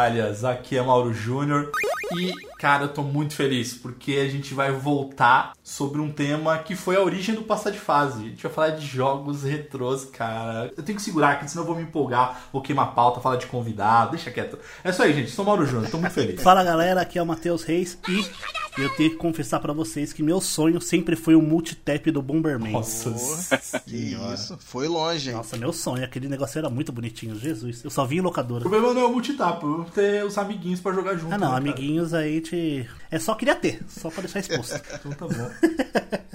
Suas toalhas, aqui é Mauro Júnior. E, cara, eu tô muito feliz porque a gente vai voltar sobre um tema que foi a origem do passar de fase. A gente vai falar de jogos retrôs, cara. Eu tenho que segurar aqui, senão eu vou me empolgar, vou queimar a pauta, falar de convidado, deixa quieto. É isso aí, gente, sou Mauro Júnior, tô muito feliz. Fala galera, aqui é o Matheus Reis e eu tenho que confessar pra vocês que meu sonho sempre foi o multitap do Bomberman. Nossa Que isso, foi longe, hein? Nossa, meu sonho, aquele negócio era muito bonitinho, Jesus. Eu só vi em O locadora. problema não é o multitap, eu ter os amiguinhos pra jogar junto. Ah não, né, amiguinhos aí te. É só queria ter, só pra deixar exposto. Então tá bom.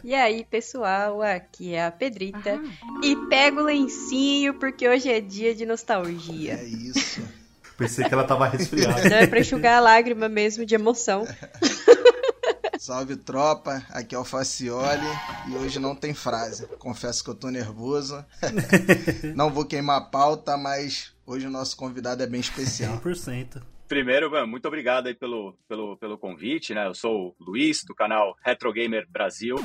E aí, pessoal, aqui é a Pedrita. E pega o lencinho porque hoje é dia de nostalgia. É isso. Pensei que ela tava resfriada. Não é pra enxugar a lágrima mesmo de emoção. Salve tropa, aqui é o Facioli e hoje não tem frase. Confesso que eu tô nervoso. não vou queimar a pauta, mas hoje o nosso convidado é bem especial. 100%. Primeiro, mano, muito obrigado aí pelo, pelo, pelo convite, né? Eu sou o Luiz, do canal Retro Gamer Brasil.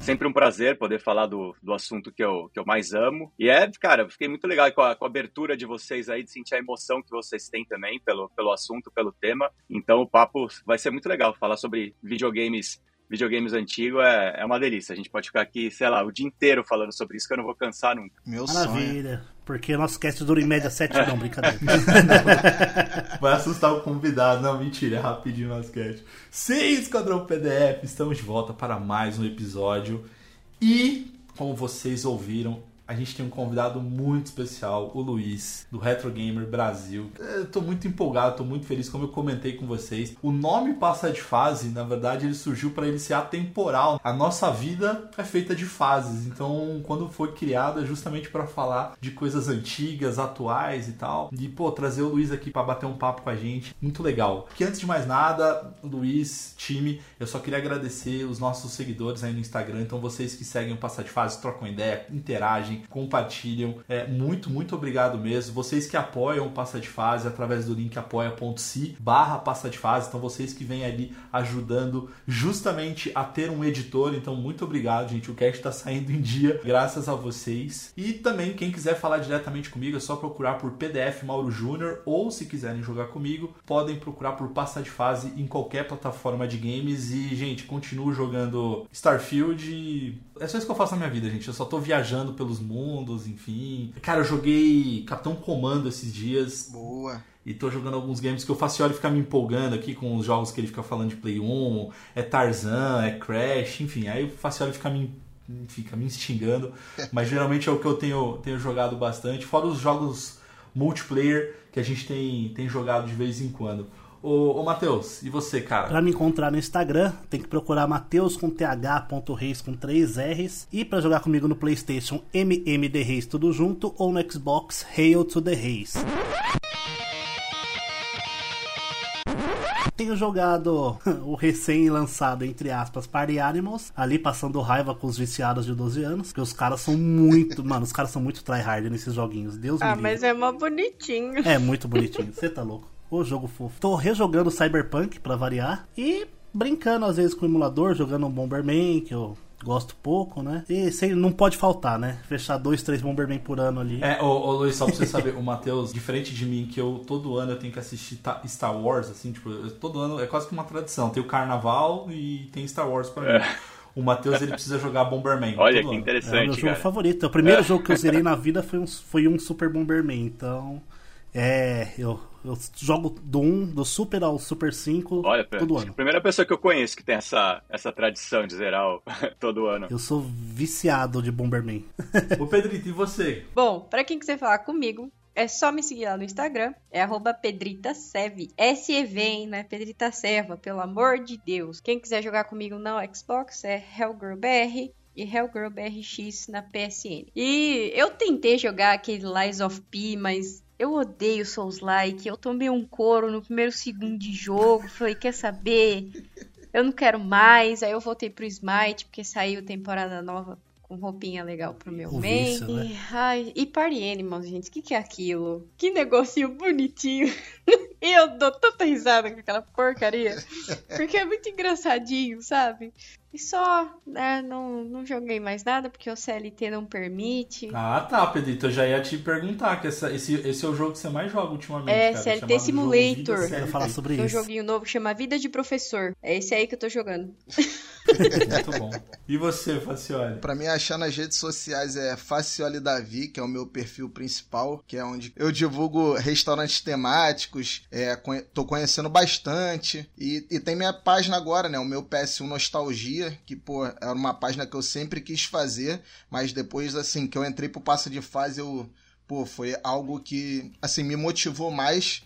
Sempre um prazer poder falar do, do assunto que eu, que eu mais amo. E é, cara, eu fiquei muito legal com a, com a abertura de vocês aí, de sentir a emoção que vocês têm também pelo, pelo assunto, pelo tema. Então o papo vai ser muito legal. Falar sobre videogames videogames antigos é, é uma delícia. A gente pode ficar aqui, sei lá, o dia inteiro falando sobre isso, que eu não vou cansar nunca. Meu sonho. Porque nosso cast dura em média 7 não, brincadeira. Vai assustar o convidado. Não, mentira, é rapidinho o nosso cast. Sim, Esquadrão PDF, estamos de volta para mais um episódio. E, como vocês ouviram, a gente tem um convidado muito especial, o Luiz, do Retro Gamer Brasil. Eu tô muito empolgado, tô muito feliz, como eu comentei com vocês. O nome Passa de Fase, na verdade, ele surgiu para ele ser atemporal. A nossa vida é feita de fases, então quando foi criado é justamente para falar de coisas antigas, atuais e tal. E, pô, trazer o Luiz aqui para bater um papo com a gente, muito legal. Que antes de mais nada, Luiz, time, eu só queria agradecer os nossos seguidores aí no Instagram. Então, vocês que seguem o Passar de Fase, trocam ideia, interagem, compartilham. É, muito, muito obrigado mesmo. Vocês que apoiam o Passa de Fase através do link apoia.se barra Passa de Fase. Então, vocês que vêm ali ajudando justamente a ter um editor. Então, muito obrigado, gente. O cast está saindo em dia, graças a vocês. E também, quem quiser falar diretamente comigo, é só procurar por PDF Mauro Júnior. Ou, se quiserem jogar comigo, podem procurar por Passa de Fase em qualquer plataforma de games. E, gente, continuo jogando Starfield. E é só isso que eu faço na minha vida, gente. Eu só tô viajando pelos mundos, enfim. Cara, eu joguei Capitão Comando esses dias. Boa. E tô jogando alguns games que o Facioli fica me empolgando aqui com os jogos que ele fica falando de Play 1. É Tarzan, é Crash, enfim. Aí o Facioli fica me, fica me instigando. Mas geralmente é o que eu tenho, tenho jogado bastante. Fora os jogos multiplayer que a gente tem, tem jogado de vez em quando. Ô, ô Matheus, e você, cara? Pra me encontrar no Instagram, tem que procurar Mateus com th.reis com 3 R's. E pra jogar comigo no Playstation, MMD Reis tudo junto, ou no Xbox, Hail to the Reis. Tenho jogado o recém-lançado, entre aspas, Party Animals, ali passando raiva com os viciados de 12 anos, porque os caras são muito, mano, os caras são muito tryhard nesses joguinhos, Deus me Ah, livre. mas é mó bonitinho. É muito bonitinho, você tá louco. O jogo fofo. Tô rejogando Cyberpunk pra variar e brincando às vezes com o emulador, jogando um Bomberman, que eu gosto pouco, né? E sei, não pode faltar, né? Fechar dois, três Bomberman por ano ali. É, ô, ô Luiz, só pra você saber, o Matheus, diferente de mim, que eu todo ano eu tenho que assistir ta- Star Wars, assim, tipo, eu- todo ano é quase que uma tradição. Tem o Carnaval e tem Star Wars pra mim. O Matheus, ele precisa jogar Bomberman. Olha que ano. É o meu interessante, jogo cara. favorito. O primeiro jogo que eu zerei na vida foi um, foi um Super Bomberman. Então, é. Eu, eu jogo do 1, do Super ao Super 5 Olha, todo a ano. primeira pessoa que eu conheço que tem essa, essa tradição de zerar o- todo ano. Eu sou viciado de Bomberman. Ô Pedrito, e você? Bom, pra quem quiser falar comigo, é só me seguir lá no Instagram. É arroba pedritasev. S-E-V, hein? Não é Pedrita Serva, pelo amor de Deus. Quem quiser jogar comigo no Xbox é HellGirlBR e HellGirlBRX na PSN. E eu tentei jogar aquele Lies of P, mas eu odeio Souls-like. Eu tomei um couro no primeiro segundo de jogo. Falei, quer saber? Eu não quero mais. Aí eu voltei pro Smite, porque saiu temporada nova com roupinha legal pro meu vício, né? E, ai, e Party Animals, gente. O que, que é aquilo? Que negocinho bonitinho. e eu dou tanta risada com aquela porcaria. Porque é muito engraçadinho, sabe? E só, né, não, não joguei mais nada porque o CLT não permite. Ah, tá, Pedrito, eu já ia te perguntar, que essa- esse, esse é o jogo que você mais joga ultimamente, É, cara, CLT Jogo Simulator. Eu CLT. falar sobre Tem um isso. joguinho novo que chama Vida de Professor. É esse aí que eu tô jogando. Muito bom. E você, Facioli? Pra me achar nas redes sociais é Facioli Davi, que é o meu perfil principal, que é onde eu divulgo restaurantes temáticos, é, tô conhecendo bastante. E, e tem minha página agora, né? O meu PS1 Nostalgia, que, pô, era uma página que eu sempre quis fazer, mas depois, assim, que eu entrei pro passo de fase, eu, pô, foi algo que, assim, me motivou mais.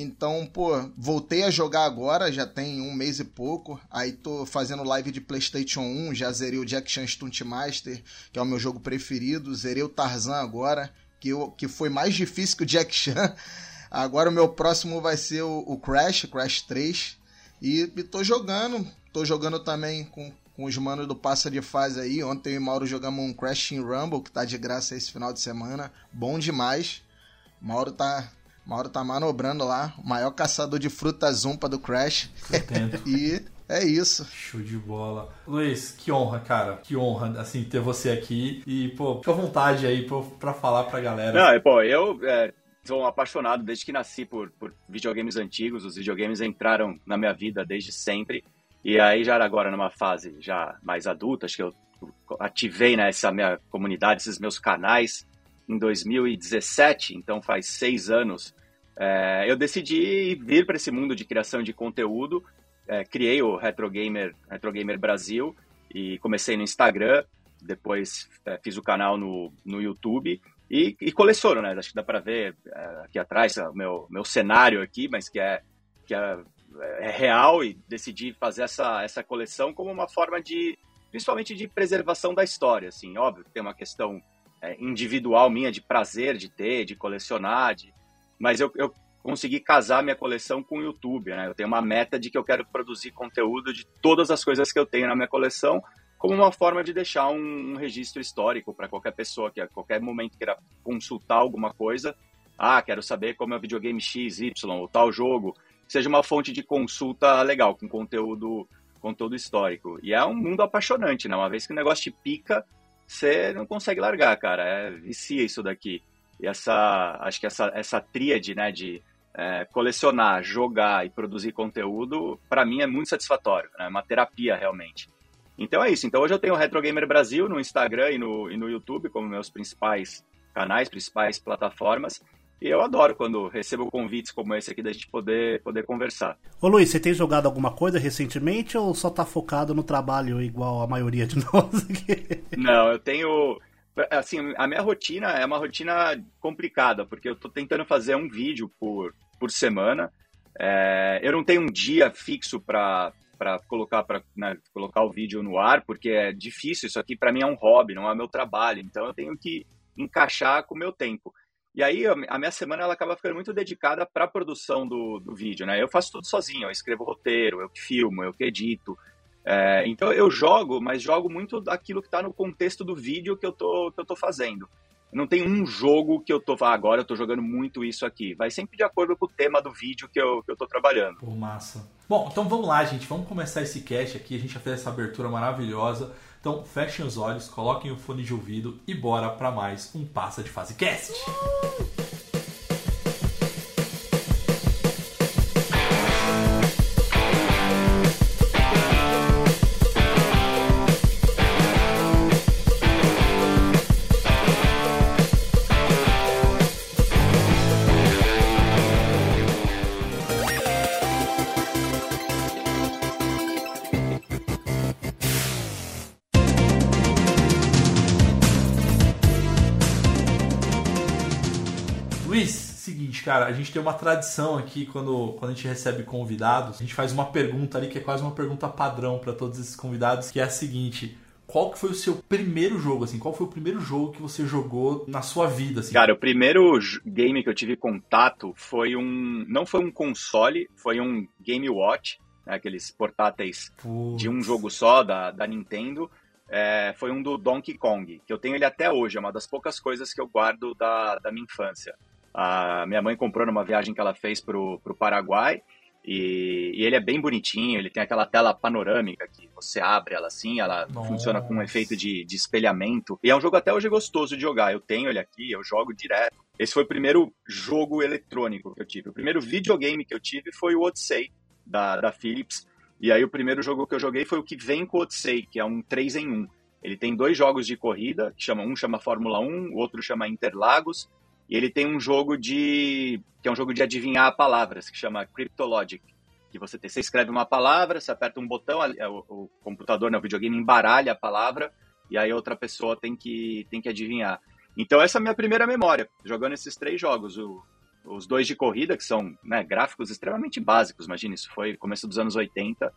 Então, pô, voltei a jogar agora, já tem um mês e pouco. Aí tô fazendo live de PlayStation 1, já zerei o Jack Chan Stunt Master, que é o meu jogo preferido. Zerei o Tarzan agora, que, eu, que foi mais difícil que o Jack Chan. Agora o meu próximo vai ser o, o Crash, Crash 3. E, e tô jogando, tô jogando também com, com os manos do Passa de Fase aí. Ontem eu e Mauro jogamos um Crash in Rumble, que tá de graça esse final de semana. Bom demais. Mauro tá, Mauro tá manobrando lá, o maior caçador de frutas zumpa do Crash. E é isso. Show de bola. Luiz, que honra, cara. Que honra, assim, ter você aqui. E, pô, fica à vontade aí pra, pra falar pra galera. Não, é, pô, eu é, sou um apaixonado desde que nasci por, por videogames antigos. Os videogames entraram na minha vida desde sempre. E aí já era agora numa fase já mais adulta, acho que eu ativei né, essa minha comunidade, esses meus canais em 2017, então faz seis anos. É, eu decidi vir para esse mundo de criação de conteúdo. É, criei o Retro Gamer, Retro Gamer Brasil e comecei no Instagram. Depois é, fiz o canal no, no YouTube e, e coleciono, né? Acho que dá para ver é, aqui atrás o meu, meu cenário aqui, mas que é, que é, é real e decidi fazer essa, essa coleção como uma forma de, principalmente de preservação da história, assim. Óbvio tem uma questão é, individual minha de prazer de ter, de colecionar, de... mas eu, eu consegui casar minha coleção com o YouTube, né? Eu tenho uma meta de que eu quero produzir conteúdo de todas as coisas que eu tenho na minha coleção, como uma forma de deixar um, um registro histórico para qualquer pessoa que a qualquer momento queira consultar alguma coisa. Ah, quero saber como é o videogame X, Y, ou tal jogo. Seja uma fonte de consulta legal, com conteúdo, conteúdo histórico. E é um mundo apaixonante, né? Uma vez que o negócio te pica, você não consegue largar, cara. É, vicia isso daqui. E essa, acho que essa, essa tríade, né, de é, colecionar, jogar e produzir conteúdo, para mim é muito satisfatório, né? É uma terapia realmente. Então é isso. Então hoje eu tenho o Retro Gamer Brasil no Instagram e no, e no YouTube como meus principais canais, principais plataformas. E eu adoro quando recebo convites como esse aqui da gente poder, poder conversar. Ô Luiz, você tem jogado alguma coisa recentemente ou só tá focado no trabalho igual a maioria de nós aqui? Não, eu tenho. Assim, a minha rotina é uma rotina complicada, porque eu tô tentando fazer um vídeo por, por semana. É, eu não tenho um dia fixo para para colocar para né, colocar o vídeo no ar, porque é difícil. Isso aqui para mim é um hobby, não é meu trabalho. Então eu tenho que encaixar com o meu tempo. E aí a minha semana ela acaba ficando muito dedicada para a produção do, do vídeo, né? Eu faço tudo sozinho, eu escrevo roteiro, eu que filmo, eu que edito. É, então eu jogo, mas jogo muito daquilo que está no contexto do vídeo que eu tô, que eu tô fazendo. Não tem um jogo que eu tô. Ah, agora eu tô jogando muito isso aqui. Vai sempre de acordo com o tema do vídeo que eu, que eu tô trabalhando. Pô, massa. Bom, então vamos lá, gente. Vamos começar esse cast aqui. A gente já fez essa abertura maravilhosa. Então fechem os olhos, coloquem o fone de ouvido e bora para mais um Passa de Fase Cast. Luiz, cara, a gente tem uma tradição aqui quando, quando a gente recebe convidados, a gente faz uma pergunta ali que é quase uma pergunta padrão para todos esses convidados, que é a seguinte: qual que foi o seu primeiro jogo, assim? Qual foi o primeiro jogo que você jogou na sua vida, assim? Cara, o primeiro game que eu tive contato foi um. Não foi um console, foi um Game Watch, né, aqueles portáteis Putz. de um jogo só da, da Nintendo. É, foi um do Donkey Kong, que eu tenho ele até hoje, é uma das poucas coisas que eu guardo da, da minha infância. A minha mãe comprou numa viagem que ela fez pro, pro Paraguai, e, e ele é bem bonitinho, ele tem aquela tela panorâmica que você abre ela assim, ela Nossa. funciona com um efeito de, de espelhamento. E é um jogo até hoje gostoso de jogar. Eu tenho ele aqui, eu jogo direto. Esse foi o primeiro jogo eletrônico que eu tive. O primeiro videogame que eu tive foi o Odyssey, da, da Philips. E aí o primeiro jogo que eu joguei foi o que vem com o Odyssey, que é um 3 em 1. Ele tem dois jogos de corrida, que chama, um chama Fórmula 1, o outro chama Interlagos, e ele tem um jogo de. que é um jogo de adivinhar palavras, que chama Cryptologic. Que você, tem, você escreve uma palavra, você aperta um botão, ali- o, o computador, né, o videogame embaralha a palavra, e aí outra pessoa tem que, tem que adivinhar. Então essa é a minha primeira memória, jogando esses três jogos. O, os dois de corrida, que são né, gráficos extremamente básicos, imagina, isso foi começo dos anos 80,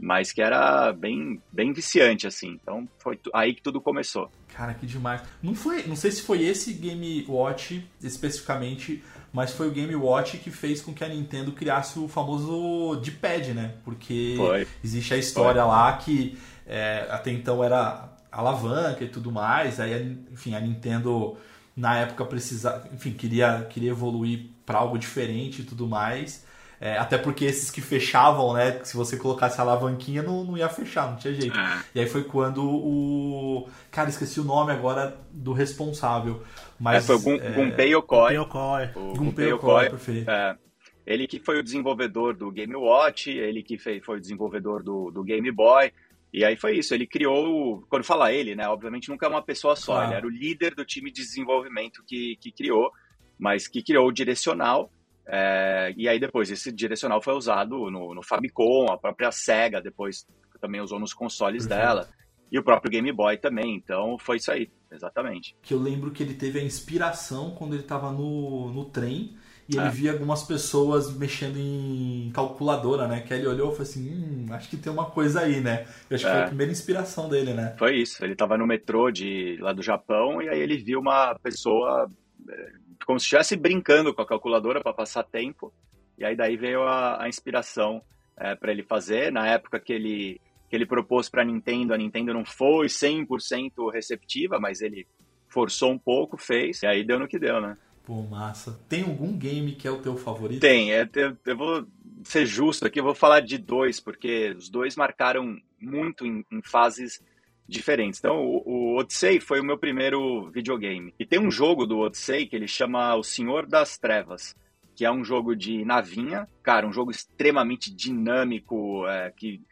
mas que era bem, bem viciante, assim. Então foi aí que tudo começou. Cara, que demais. Não foi, não sei se foi esse Game Watch especificamente, mas foi o Game Watch que fez com que a Nintendo criasse o famoso D-pad, né? Porque Foi. existe a história lá que é, até então era alavanca e tudo mais, aí enfim, a Nintendo na época precisava, enfim, queria queria evoluir para algo diferente e tudo mais. É, até porque esses que fechavam, né? Se você colocasse a alavanquinha, não, não ia fechar, não tinha jeito. E aí foi quando o. Cara, esqueci o nome agora do responsável. Mas. É, foi o Gun, é, Gunpei Yokoi. Yokoi. O Gunpei Yokoi. perfeito. É, ele que foi o desenvolvedor do Game Watch, ele que fez, foi o desenvolvedor do, do Game Boy. E aí foi isso, ele criou, quando fala ele, né, obviamente nunca é uma pessoa só, Claro. ele era o líder do time de desenvolvimento que, que criou, mas que criou o direcional, é, e aí depois esse direcional foi usado no, no Famicom, a própria SEGA depois também usou nos consoles Perfeito. dela, e o próprio Game Boy também, então foi isso aí, exatamente. Que eu lembro que ele teve a inspiração quando ele tava no, no trem e ele É. via algumas pessoas mexendo em calculadora, né? Que ele olhou e falou assim: hum, acho que tem uma coisa aí, né? Eu acho que foi É. a primeira inspiração dele, né? Foi isso. Ele estava no metrô de lá do Japão e aí ele viu uma pessoa eh, como se estivesse brincando com a calculadora para passar tempo. E aí daí veio a, a inspiração para ele fazer. Na época que ele que ele propôs para a Nintendo, a Nintendo não foi 100% receptiva, mas ele forçou um pouco, fez e aí deu no que deu, né? Pô, massa. Tem algum game que é o teu favorito? Tem, é, eu, eu vou ser justo aqui, eu vou falar de dois, porque os dois marcaram muito em, em fases diferentes. Então, o, o Odyssey foi o meu primeiro videogame. E tem um jogo do Odyssey que ele chama O Senhor das Trevas, que é um jogo de navinha, cara, um jogo extremamente dinâmico, é, que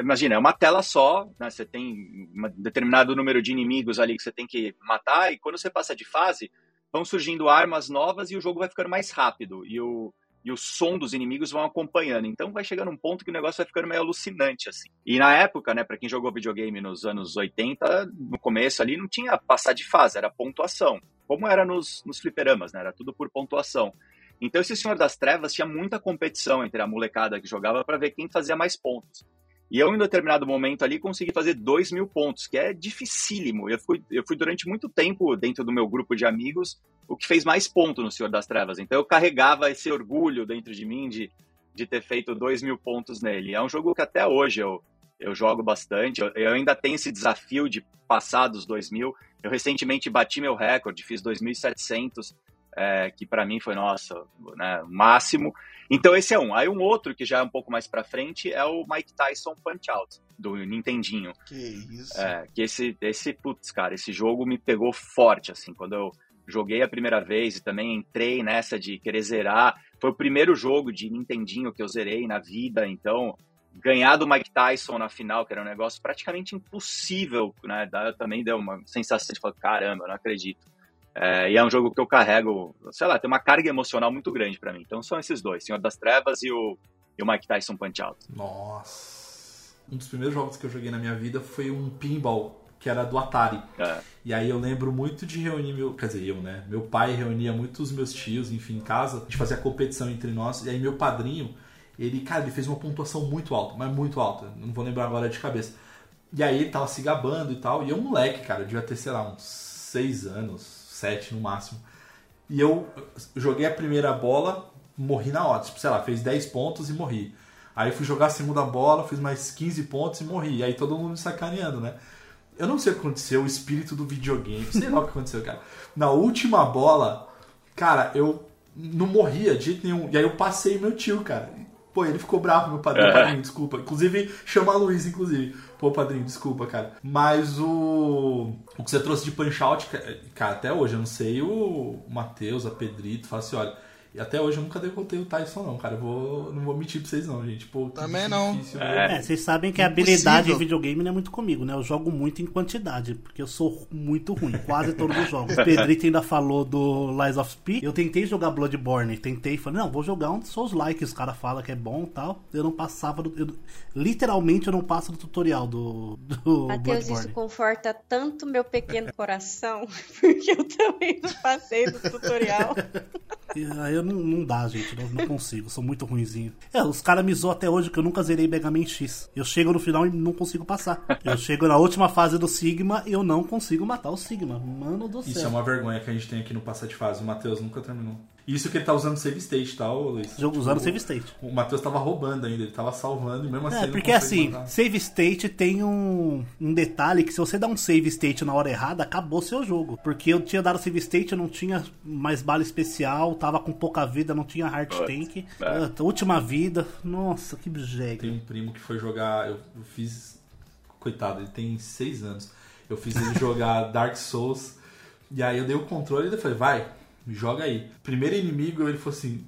imagina, é uma tela só, né? Você tem um determinado número de inimigos ali que você tem que matar, e quando você passa de fase, vão surgindo armas novas e o jogo vai ficando mais rápido. E o, e o som dos inimigos vão acompanhando. Então vai chegando um ponto que o negócio vai ficando meio alucinante, assim. E na época, né, para quem jogou videogame nos anos 80, no começo ali não tinha passar de fase, era pontuação. Como era nos, nos fliperamas, né? Era tudo por pontuação. Então esse Senhor das Trevas tinha muita competição entre a molecada que jogava para ver quem fazia mais pontos. E eu, em determinado momento ali, consegui fazer 2 mil pontos, que é dificílimo. Eu fui, eu fui durante muito tempo dentro do meu grupo de amigos o que fez mais ponto no Senhor das Trevas. Então eu carregava esse orgulho dentro de mim de, de ter feito 2 mil pontos nele. É um jogo que até hoje eu, eu jogo bastante. Eu, eu ainda tenho esse desafio de passar dos 2 mil. Eu recentemente bati meu recorde, fiz 2.700, é, que para mim foi, nossa, né, máximo. Então esse é um. Aí um outro que já é um pouco mais para frente é o Mike Tyson Punch Out, do Nintendinho. Que isso. É, que esse, esse, putz, cara, esse jogo me pegou forte, assim, quando eu joguei a primeira vez e também entrei nessa de querer zerar. Foi o primeiro jogo de Nintendinho que eu zerei na vida, então ganhar do Mike Tyson na final, que era um negócio praticamente impossível, né? Também deu uma sensação de falar, caramba, não acredito. É, e é um jogo que eu carrego, sei lá, tem uma carga emocional muito grande para mim. Então são esses dois, Senhor das Trevas e o, e o Mike Tyson Punch Out. Nossa. Um dos primeiros jogos que eu joguei na minha vida foi um pinball, que era do Atari. É. E aí eu lembro muito de reunir meu. Quer dizer, eu, né? Meu pai reunia muitos meus tios, enfim, em casa. A gente fazia competição entre nós. E aí meu padrinho, ele, cara, ele fez uma pontuação muito alta, mas muito alta. Não vou lembrar agora de cabeça. E aí ele tava se gabando e tal. E eu, moleque, cara, eu devia ter, sei lá, uns seis anos, sete no máximo. E eu joguei a primeira bola, morri na hora. Tipo, sei lá, fez 10 pontos e morri. Aí fui jogar a segunda bola, fiz mais 15 pontos e morri. Aí todo mundo me sacaneando, né? Eu não sei o que aconteceu, o espírito do videogame. Sei lá o que aconteceu, cara. Na última bola, cara, eu não morria de jeito nenhum. E aí eu passei meu tio, cara. Pô, ele ficou bravo, meu padrinho, É. padrinho, desculpa. Inclusive, chama a Luiz, inclusive. Pô, padrinho, desculpa, cara. Mas o. O que você trouxe de punch out, ca- cara, até hoje, eu não sei o Matheus, a Pedrito, fala assim, olha. E até hoje eu nunca derrotei o Tyson, não, cara. Eu vou, não vou mentir pra vocês, não, gente. Pô, Também não. difícil, É. É, vocês sabem que a Impossível. habilidade em videogame não é muito comigo, né? Eu jogo muito em quantidade, porque eu sou muito ruim, quase todos os jogos. O Pedrito ainda falou do Lies of P. Eu tentei jogar Bloodborne, tentei, falei, não, vou jogar um dos Souls like, os caras falam que é bom e tal. Eu não passava do. eu- literalmente eu não passo do tutorial do, do Matheus, isso Bloodborne. conforta tanto meu pequeno coração, porque eu também não passei do tutorial. E aí eu não, não dá, gente, não, não consigo, sou muito ruinzinho. É, os caras me zoam até hoje que eu nunca zerei Mega Man X. Eu chego no final e não consigo passar. Eu chego na última fase do Sigma e eu não consigo matar o Sigma. Mano do céu. Isso é uma vergonha que a gente tem aqui no Passa de Fase. O Matheus nunca terminou. Isso que ele tá usando save state, tá, Luiz? Jogo usando O- save state. O Matheus tava roubando ainda, ele tava salvando e mesmo assim. É, ele não porque assim, matar. save state tem um, um detalhe que se você dá um save state na hora errada, acabou seu jogo. Porque eu tinha dado save state, eu não tinha mais bala especial, tava com pouca vida, não tinha heart Putz, tank. é. Última vida, nossa, que jegue. Tem um primo que foi jogar. Eu, eu fiz. Coitado, ele tem seis anos. Eu fiz ele jogar Dark Souls. E aí eu dei o controle e ele falei, vai, joga aí. Primeiro inimigo, ele falou assim: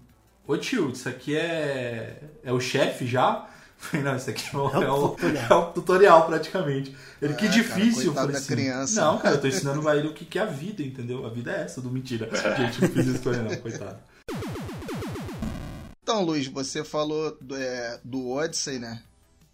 Ô tio, isso aqui é. É o chefe já? Falei, não, isso aqui é o, É o é tutorial. é o tutorial praticamente. Ele, que É, cara, difícil. eu falei da assim, criança. Não, cara, eu tô ensinando pra ele o que que é a vida, entendeu? A vida é essa, do mentira. Gente, não fiz isso não, coitado. Então, Luiz, você falou do, é, do Odyssey, né?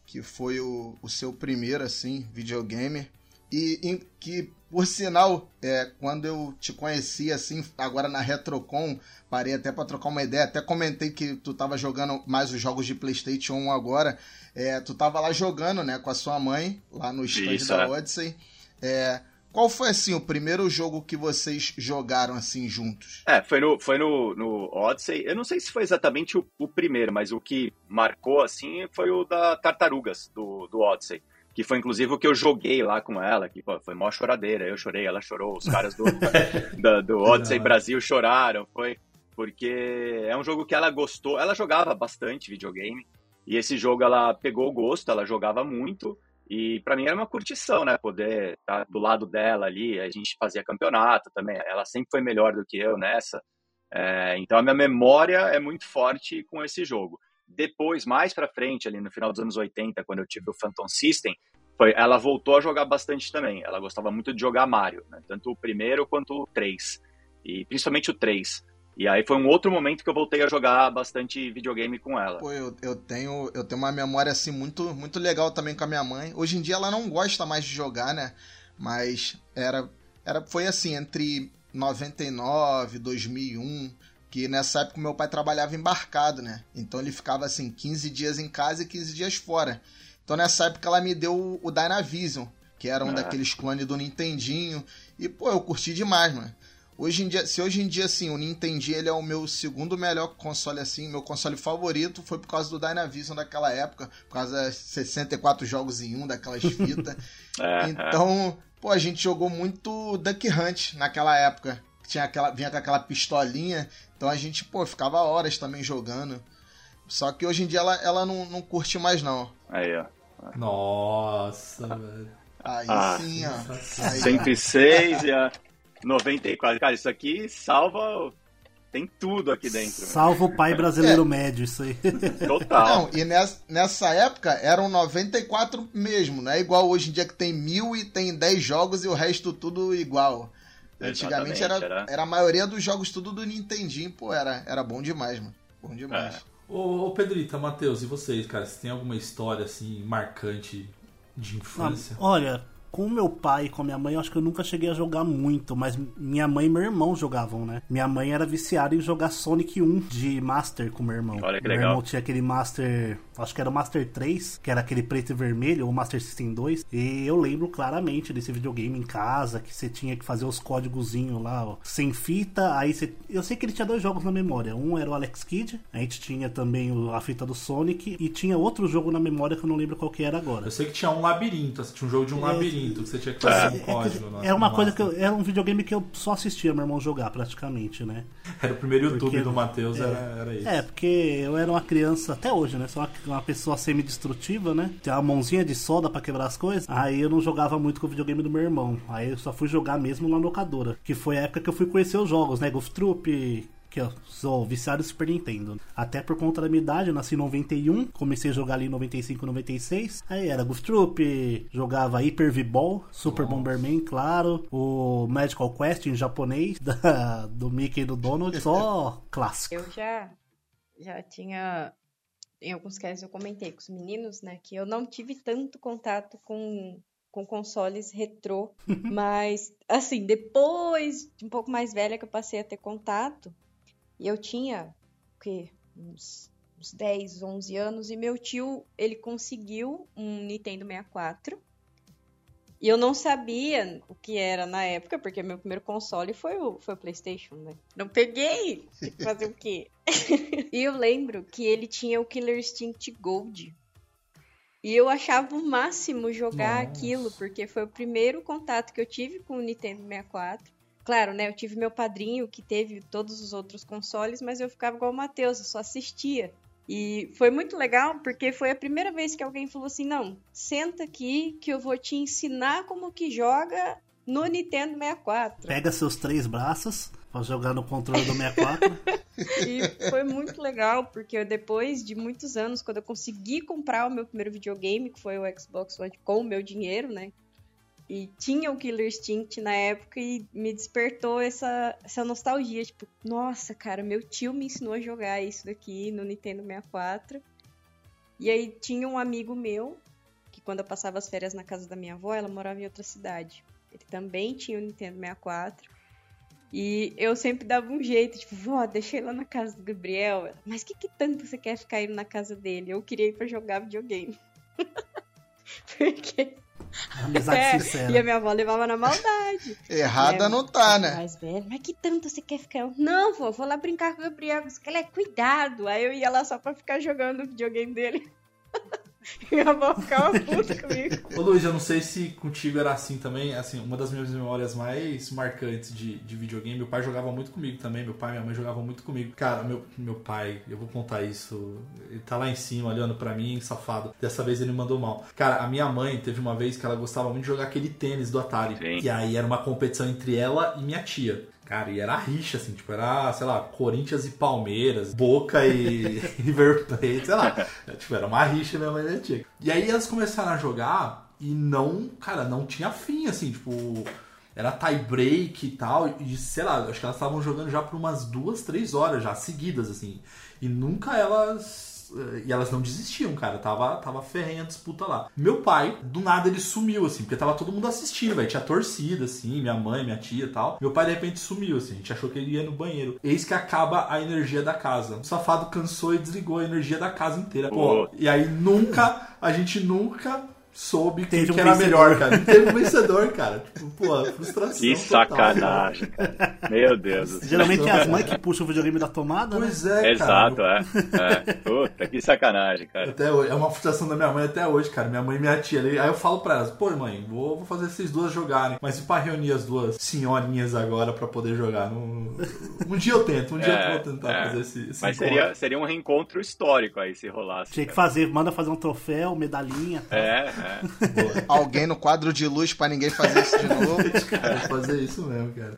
Que foi o, o seu primeiro, assim, videogame. E em- que, por sinal, é, quando eu te conheci, assim, agora na Retrocon, parei até pra trocar uma ideia, até comentei que tu tava jogando mais os jogos de Playstation 1 agora. É, tu tava lá jogando, né, com a sua mãe, lá no stand Isso, da é. Odyssey. É, qual foi, assim, o primeiro jogo que vocês jogaram, assim, juntos? É, foi no, foi no, no Odyssey. Eu não sei se foi exatamente o, o primeiro, mas o que marcou, assim, foi o da Tartarugas, do, do Odyssey. Que foi, inclusive, o que eu joguei lá com ela, que pô, foi mó choradeira. Eu chorei, ela chorou, os caras do, da- do Odyssey. Brasil choraram. Foi porque é um jogo que ela gostou. Ela jogava bastante videogame. E esse jogo ela pegou o gosto, ela jogava muito. E pra mim era uma curtição, né? Poder estar do lado dela ali. A gente fazia campeonato também. Ela sempre foi melhor do que eu nessa. É, então a minha memória é muito forte com esse jogo. Depois, mais pra frente, ali no final dos anos 80, quando eu tive o Phantom System, foi, ela voltou a jogar bastante também. Ela gostava muito de jogar Mario, né? tanto o primeiro quanto o 3. E principalmente o 3. E aí foi um outro momento que eu voltei a jogar bastante videogame com ela. Pô, eu, eu tenho eu tenho uma memória assim muito muito legal também com a minha mãe. Hoje em dia ela não gosta mais de jogar, né? Mas era era foi assim entre 99, 2001, que nessa época meu pai trabalhava embarcado, né? Então ele ficava assim 15 dias em casa e 15 dias fora. Então nessa época ela me deu o, Dynavision, que era um Ah. daqueles clones do Nintendinho, e pô, eu curti demais, mano. Hoje em dia, se hoje em dia, assim, o Nintendinho ele é o meu segundo melhor console, assim, meu console favorito foi por causa do Dynavision daquela época, por causa das 64 jogos em um, daquelas fitas. É, é. então, pô, a gente jogou muito Duck Hunt naquela época. Tinha aquela, vinha com aquela pistolinha, então a gente, pô, ficava horas também jogando. Só que hoje em dia ela, ela não, não curte mais, não. Aí, ó. Nossa, velho. Aí Ah, sim, ó. Aí, 106 e a 94. Cara, isso aqui salva. Tem tudo aqui dentro. Salva o pai brasileiro médio, isso aí. Total. Não, e nessa, nessa época eram 94 mesmo, não é igual hoje em dia que tem mil e tem 10 jogos e o resto tudo igual. Antigamente era, era. era a maioria dos jogos tudo do Nintendinho, pô, era, era bom demais, mano. Bom demais. É. Ô, ô Pedrita, Matheus, e vocês, cara? Você tem alguma história assim marcante de infância? Ah, Olha, com meu pai e com minha mãe, eu acho que eu nunca cheguei a jogar muito, mas minha mãe e meu irmão jogavam, né? Minha mãe era viciada em jogar Sonic 1 de Master com meu irmão. Olha que meu legal. irmão tinha aquele Master, acho que era o Master 3, que era aquele preto e vermelho, ou Master System 2. E eu lembro claramente desse videogame em casa, que você tinha que fazer os códigozinhos lá, ó, sem fita. Aí você. Eu sei que ele tinha dois jogos na memória. Um era o Alex Kidd, a gente tinha também o- a fita do Sonic, e tinha outro jogo na memória que eu não lembro qual que era agora. Eu sei que tinha um labirinto, assim, tinha um jogo de um É, labirinto que você tinha que fazer É, um que- código. no- era uma coisa que eu, era um videogame que eu só assistia meu irmão jogar praticamente, né? Era o primeiro YouTube Porque- do Matheus, é. era, era isso. É, porque eu era uma criança até hoje, né? Sou uma, uma pessoa semi-destrutiva, né? Tinha uma mãozinha de solda pra quebrar as coisas. Aí eu não jogava muito com o videogame do meu irmão. Aí eu só fui jogar mesmo na locadora, que foi a época que eu fui conhecer os jogos, né? Golf Troop, que eu sou viciado em Super Nintendo. Até por conta da minha idade, eu nasci em 91, comecei a jogar ali em 95, 96. Aí era Golf Troop, jogava Hyper V-Ball, Super Bomberman, claro, o Magical Quest em japonês, da- do Mickey e do Donald, só clássico. Eu já, já tinha. Em alguns casos eu comentei com os meninos, né, que eu não tive tanto contato com, com consoles retrô, mas, assim, depois de um pouco mais velha que eu passei a ter contato, e eu tinha, o quê? Uns, uns 10, 11 anos, e meu tio, ele conseguiu um Nintendo 64. E eu não sabia o que era na época, porque meu primeiro console foi o, foi o PlayStation, né? Não peguei! Tinha que fazer o quê? e eu lembro que ele tinha o Killer Instinct Gold. E eu achava o máximo jogar Nossa. aquilo, porque foi o primeiro contato que eu tive com o Nintendo 64. Claro, né? Eu tive meu padrinho que teve todos os outros consoles, mas eu ficava igual o Matheus, eu só assistia. E foi muito legal porque foi a primeira vez que alguém falou assim: não, senta aqui que eu vou te ensinar como que joga no Nintendo 64. Pega seus três braços pra jogar no controle do 64. E foi muito legal, porque depois de muitos anos, quando eu consegui comprar o meu primeiro videogame, que foi o Xbox One, com o meu dinheiro, né? E tinha o Killer Instinct na época e me despertou essa, essa nostalgia. Tipo, nossa, cara, meu tio me ensinou a jogar isso daqui no Nintendo 64. E aí tinha um amigo meu, que quando eu passava as férias na casa da minha avó, ela morava em outra cidade. Ele também tinha o Nintendo 64. E eu sempre dava um jeito, tipo, vó, deixei lá na casa do Gabriel. Mas que que tanto você quer ficar indo na casa dele? Eu queria ir pra jogar videogame. Porque. Amizade É, sincera. e a minha avó levava na maldade. Errada É, não tá, né? Mais velho, mas que tanto você quer ficar? Eu, Não, vó, vou lá brincar com o Gabriel. Quer é cuidado. Aí eu ia lá só pra ficar jogando o videogame dele. e a avó ficava puta comigo. Ô Luiz, eu não sei se contigo era assim também. Assim, uma das minhas memórias mais marcantes de, de videogame, meu pai jogava muito comigo também. Meu pai e minha mãe jogavam muito comigo. Cara, meu, meu pai, eu vou contar isso. Ele tá lá em cima olhando pra mim, safado. Dessa vez ele mandou mal. Cara, a minha mãe teve uma vez que ela gostava muito de jogar aquele tênis do Atari. Sim. E aí era uma competição entre ela e minha tia. Cara, e era rixa, assim, tipo, era, sei lá, Corinthians e Palmeiras, Boca e River Plate, sei lá. tipo, era uma rixa e minha tia. E aí elas começaram a jogar e não, cara, não tinha fim, assim, tipo, era tie break e tal, e sei lá, acho que elas estavam jogando já por umas duas, três horas já, seguidas, assim. E nunca elas. Eh, E elas não desistiam, cara. Tava, tava ferrenha a disputa lá. Meu pai, do nada, ele sumiu, assim, porque tava todo mundo assistindo, velho. Tinha torcida, assim, minha mãe, minha tia e tal. Meu pai, de repente, sumiu, assim. A gente achou que ele ia no banheiro. Eis que acaba a energia da casa. O safado cansou e desligou a energia da casa inteira. Pô, Pô. e aí nunca, a gente nunca soube Teve que, um que era melhor, cara. Não teve um vencedor, cara. Tipo, pô, frustração. Que total, sacanagem, cara. Meu Deus. Geralmente é as mães que puxam o videogame da tomada, né? Pois é, Exato, cara. é. é. Puta, que sacanagem, cara. Até hoje, é uma frustração da minha mãe até hoje, cara. Minha mãe e minha tia. Aí eu falo pra elas, pô, mãe, vou, vou fazer vocês duas jogarem. Mas e pra reunir as duas senhorinhas agora pra poder jogar? Não- Um dia eu tento, um dia É, eu vou tentar é. fazer esse, esse Mas encontro. seria, seria um reencontro histórico aí se rolasse. Tinha que cara. fazer, manda fazer um troféu, medalhinha. tal. É, é. Alguém no quadro de luz pra ninguém fazer isso de novo. Cara, fazer isso mesmo, cara.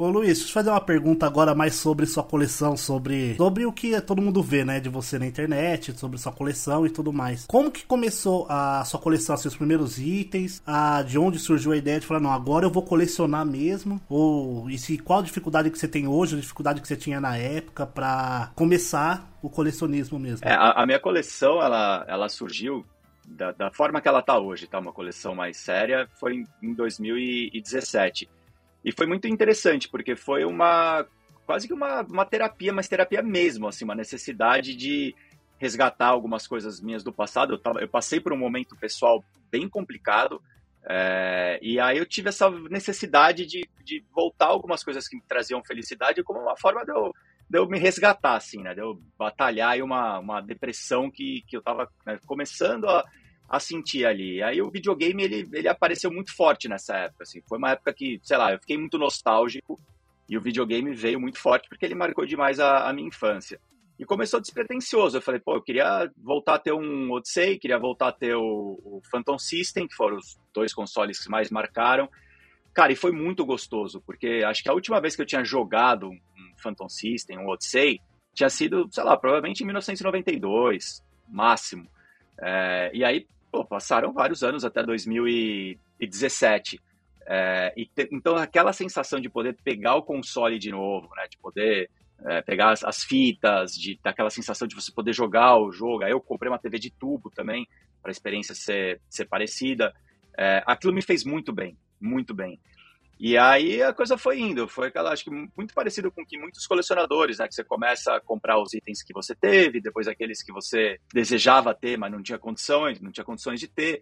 Ô Luiz, deixa eu fazer uma pergunta agora mais sobre sua coleção, sobre, sobre o que todo mundo vê, né, de você na internet, sobre sua coleção e tudo mais. Como que começou a sua coleção, seus primeiros itens, a, de onde surgiu a ideia de falar, não, agora eu vou colecionar mesmo? Ou e se, qual a dificuldade que você tem hoje, a dificuldade que você tinha na época pra começar o colecionismo mesmo? É, a, a minha coleção, ela, ela surgiu da, da forma que ela tá hoje, tá? Uma coleção mais séria, foi em, em 2017. E foi muito interessante, porque foi uma quase que uma, uma terapia, mas terapia mesmo, assim, uma necessidade de resgatar algumas coisas minhas do passado. Eu, tava, eu passei por um momento pessoal bem complicado, é, e aí eu tive essa necessidade de, de voltar algumas coisas que me traziam felicidade como uma forma de eu, de eu me resgatar, assim, né? De eu batalhar aí uma, uma depressão que, que eu tava né, começando a, a sentir ali. Aí o videogame, ele, ele apareceu muito forte nessa época, assim. Foi uma época que, sei lá, eu fiquei muito nostálgico e o videogame veio muito forte porque ele marcou demais a, a minha infância. E começou despretensioso. Eu falei, pô, eu queria voltar a ter um Odyssey, queria voltar a ter o, o Phantom System, que foram os dois consoles que mais marcaram. Cara, e foi muito gostoso, porque acho que a última vez que eu tinha jogado um Phantom System, um Odyssey, tinha sido, sei lá, provavelmente em 1992, máximo. É, e aí, pô, passaram vários anos até 2017. É, te- então, aquela sensação de poder pegar o console de novo, né, de poder é, pegar as, as fitas, de daquela sensação de você poder jogar o jogo. Aí eu comprei uma TV de tubo também, para a experiência ser, ser parecida. É, aquilo me fez muito bem, muito bem. E aí a coisa foi indo, foi aquela, acho que muito parecido com que muitos colecionadores, né? Que você começa a comprar os itens que você teve, depois aqueles que você desejava ter, mas não tinha condições, não tinha condições de ter.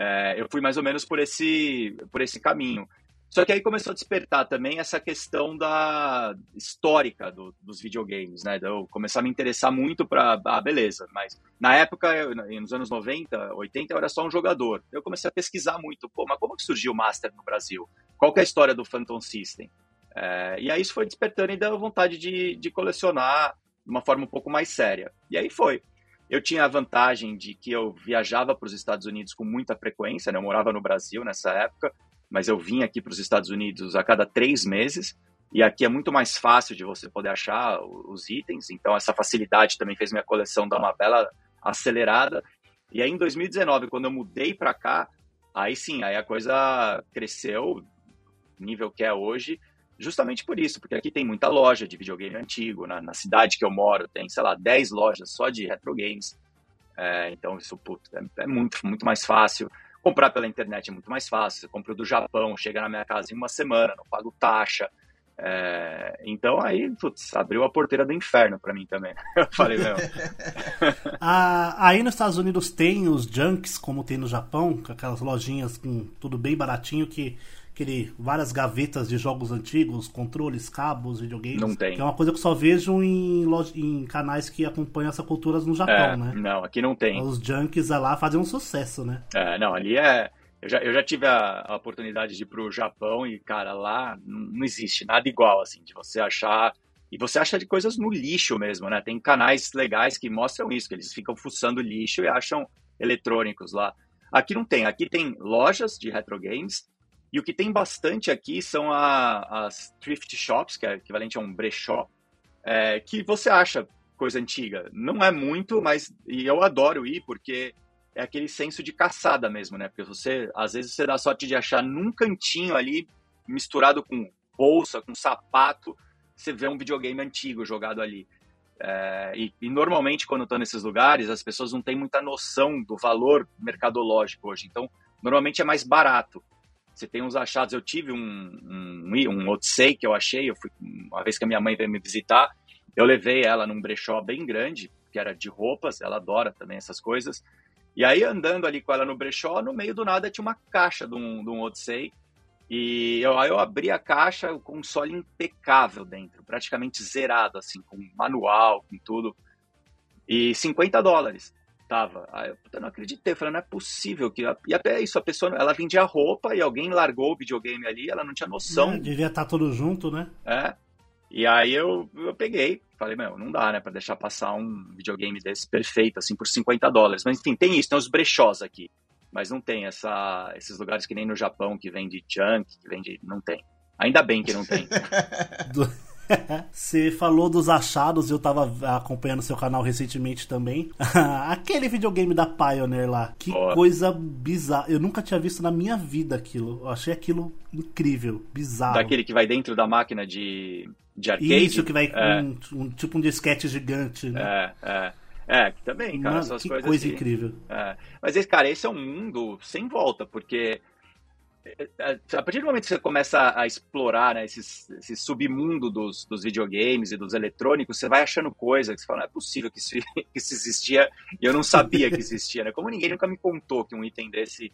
É, eu fui mais ou menos por esse, por esse caminho. Só que aí começou a despertar também essa questão da histórica do, dos videogames, né? Eu começar a me interessar muito para, ah, beleza, mas na época, eu, nos anos 90, 80, eu era só um jogador. Eu comecei a pesquisar muito, pô, mas como que surgiu o Master no Brasil? Qual é a história do Phantom System? É, e aí isso foi despertando e deu vontade de, de colecionar de uma forma um pouco mais séria. E aí foi. Eu tinha a vantagem de que eu viajava para os Estados Unidos com muita frequência, né? Eu morava no Brasil nessa época, mas eu vim aqui para os Estados Unidos a cada três meses. E aqui é muito mais fácil de você poder achar os itens. Então, essa facilidade também fez minha coleção dar uma bela acelerada. E aí, em 2019, quando eu mudei para cá, aí sim, aí a coisa cresceu, nível que é hoje, justamente por isso, porque aqui tem muita loja de videogame antigo. Na, na cidade que eu moro, tem, sei lá, 10 lojas só de retro games. É, então, isso é, é muito, muito mais fácil. Comprar pela internet é muito mais fácil. Você compra do Japão, chega na minha casa em uma semana, não pago taxa. É, então aí, putz, abriu a porteira do inferno para mim também. Eu falei, meu. Ah, aí nos Estados Unidos tem os junks, como tem no Japão, com aquelas lojinhas com tudo bem baratinho, que aquele, várias gavetas de jogos antigos, controles, cabos, videogames. Não tem. Que é uma coisa que eu só vejo em, loja, em canais que acompanham essa cultura no Japão, É, né? Não, aqui não tem. Os junks lá fazem um sucesso, né? É, não, ali é. Eu já, eu já tive a, a oportunidade de ir pro Japão e, cara, lá não, não existe nada igual, assim, de você achar. E você acha de coisas no lixo mesmo, né? Tem canais legais que mostram isso, que eles ficam fuçando lixo e acham eletrônicos lá. Aqui não tem. Aqui tem lojas de retro games. E o que tem bastante aqui são a- as thrift shops, que é equivalente a um brechó, é, que você acha coisa antiga. Não é muito, mas e eu adoro ir porque é aquele senso de caçada mesmo, né? Porque você, às vezes, você dá sorte de achar num cantinho ali, misturado com bolsa, com sapato, você vê um videogame antigo jogado ali. É, e, e normalmente, quando estão nesses lugares, as pessoas não têm muita noção do valor mercadológico hoje. Então, normalmente é mais barato. Você tem uns achados. Eu tive um, um, um Odyssey que eu achei. Eu fui, uma vez que a minha mãe veio me visitar, eu levei ela num brechó bem grande, que era de roupas. Ela adora também essas coisas. E aí, andando ali com ela no brechó, no meio do nada tinha uma caixa de um, de um Odyssey. E eu, aí eu abri a caixa, o console impecável dentro, praticamente zerado, assim, com manual, com tudo. E 50 dólares tava. Aí eu não acreditei, eu falei, não é possível que. E até isso, a pessoa, ela vendia roupa e alguém largou o videogame ali, ela não tinha noção. É, devia estar tudo junto, né? É. E aí eu, eu peguei, falei, meu, não dá, né, pra deixar passar um videogame desse perfeito, assim, por 50 dólares. Mas enfim, tem isso, tem os brechós aqui. Mas não tem essa, esses lugares que nem no Japão, que vende junk, que vende. Não tem. Ainda bem que não tem. Você falou dos achados, eu tava acompanhando seu canal recentemente também. Aquele videogame da Pioneer lá. Que Boa. coisa bizarra. Eu nunca tinha visto na minha vida aquilo. Eu achei aquilo incrível, bizarro. Daquele que vai dentro da máquina de, de arcade. Isso que vai com É, um, um- tipo um disquete gigante, né? é, é. É, também, cara, Mano, essas que coisas coisa assim. incrível. É. Mas, esse, cara, esse é um mundo sem volta, porque a partir do momento que você começa a explorar né, esses, esse submundo dos, dos videogames e dos eletrônicos, você vai achando coisa que você fala, não é possível que isso, que isso existia e eu não sabia que existia, né? Como ninguém nunca me contou que um item desse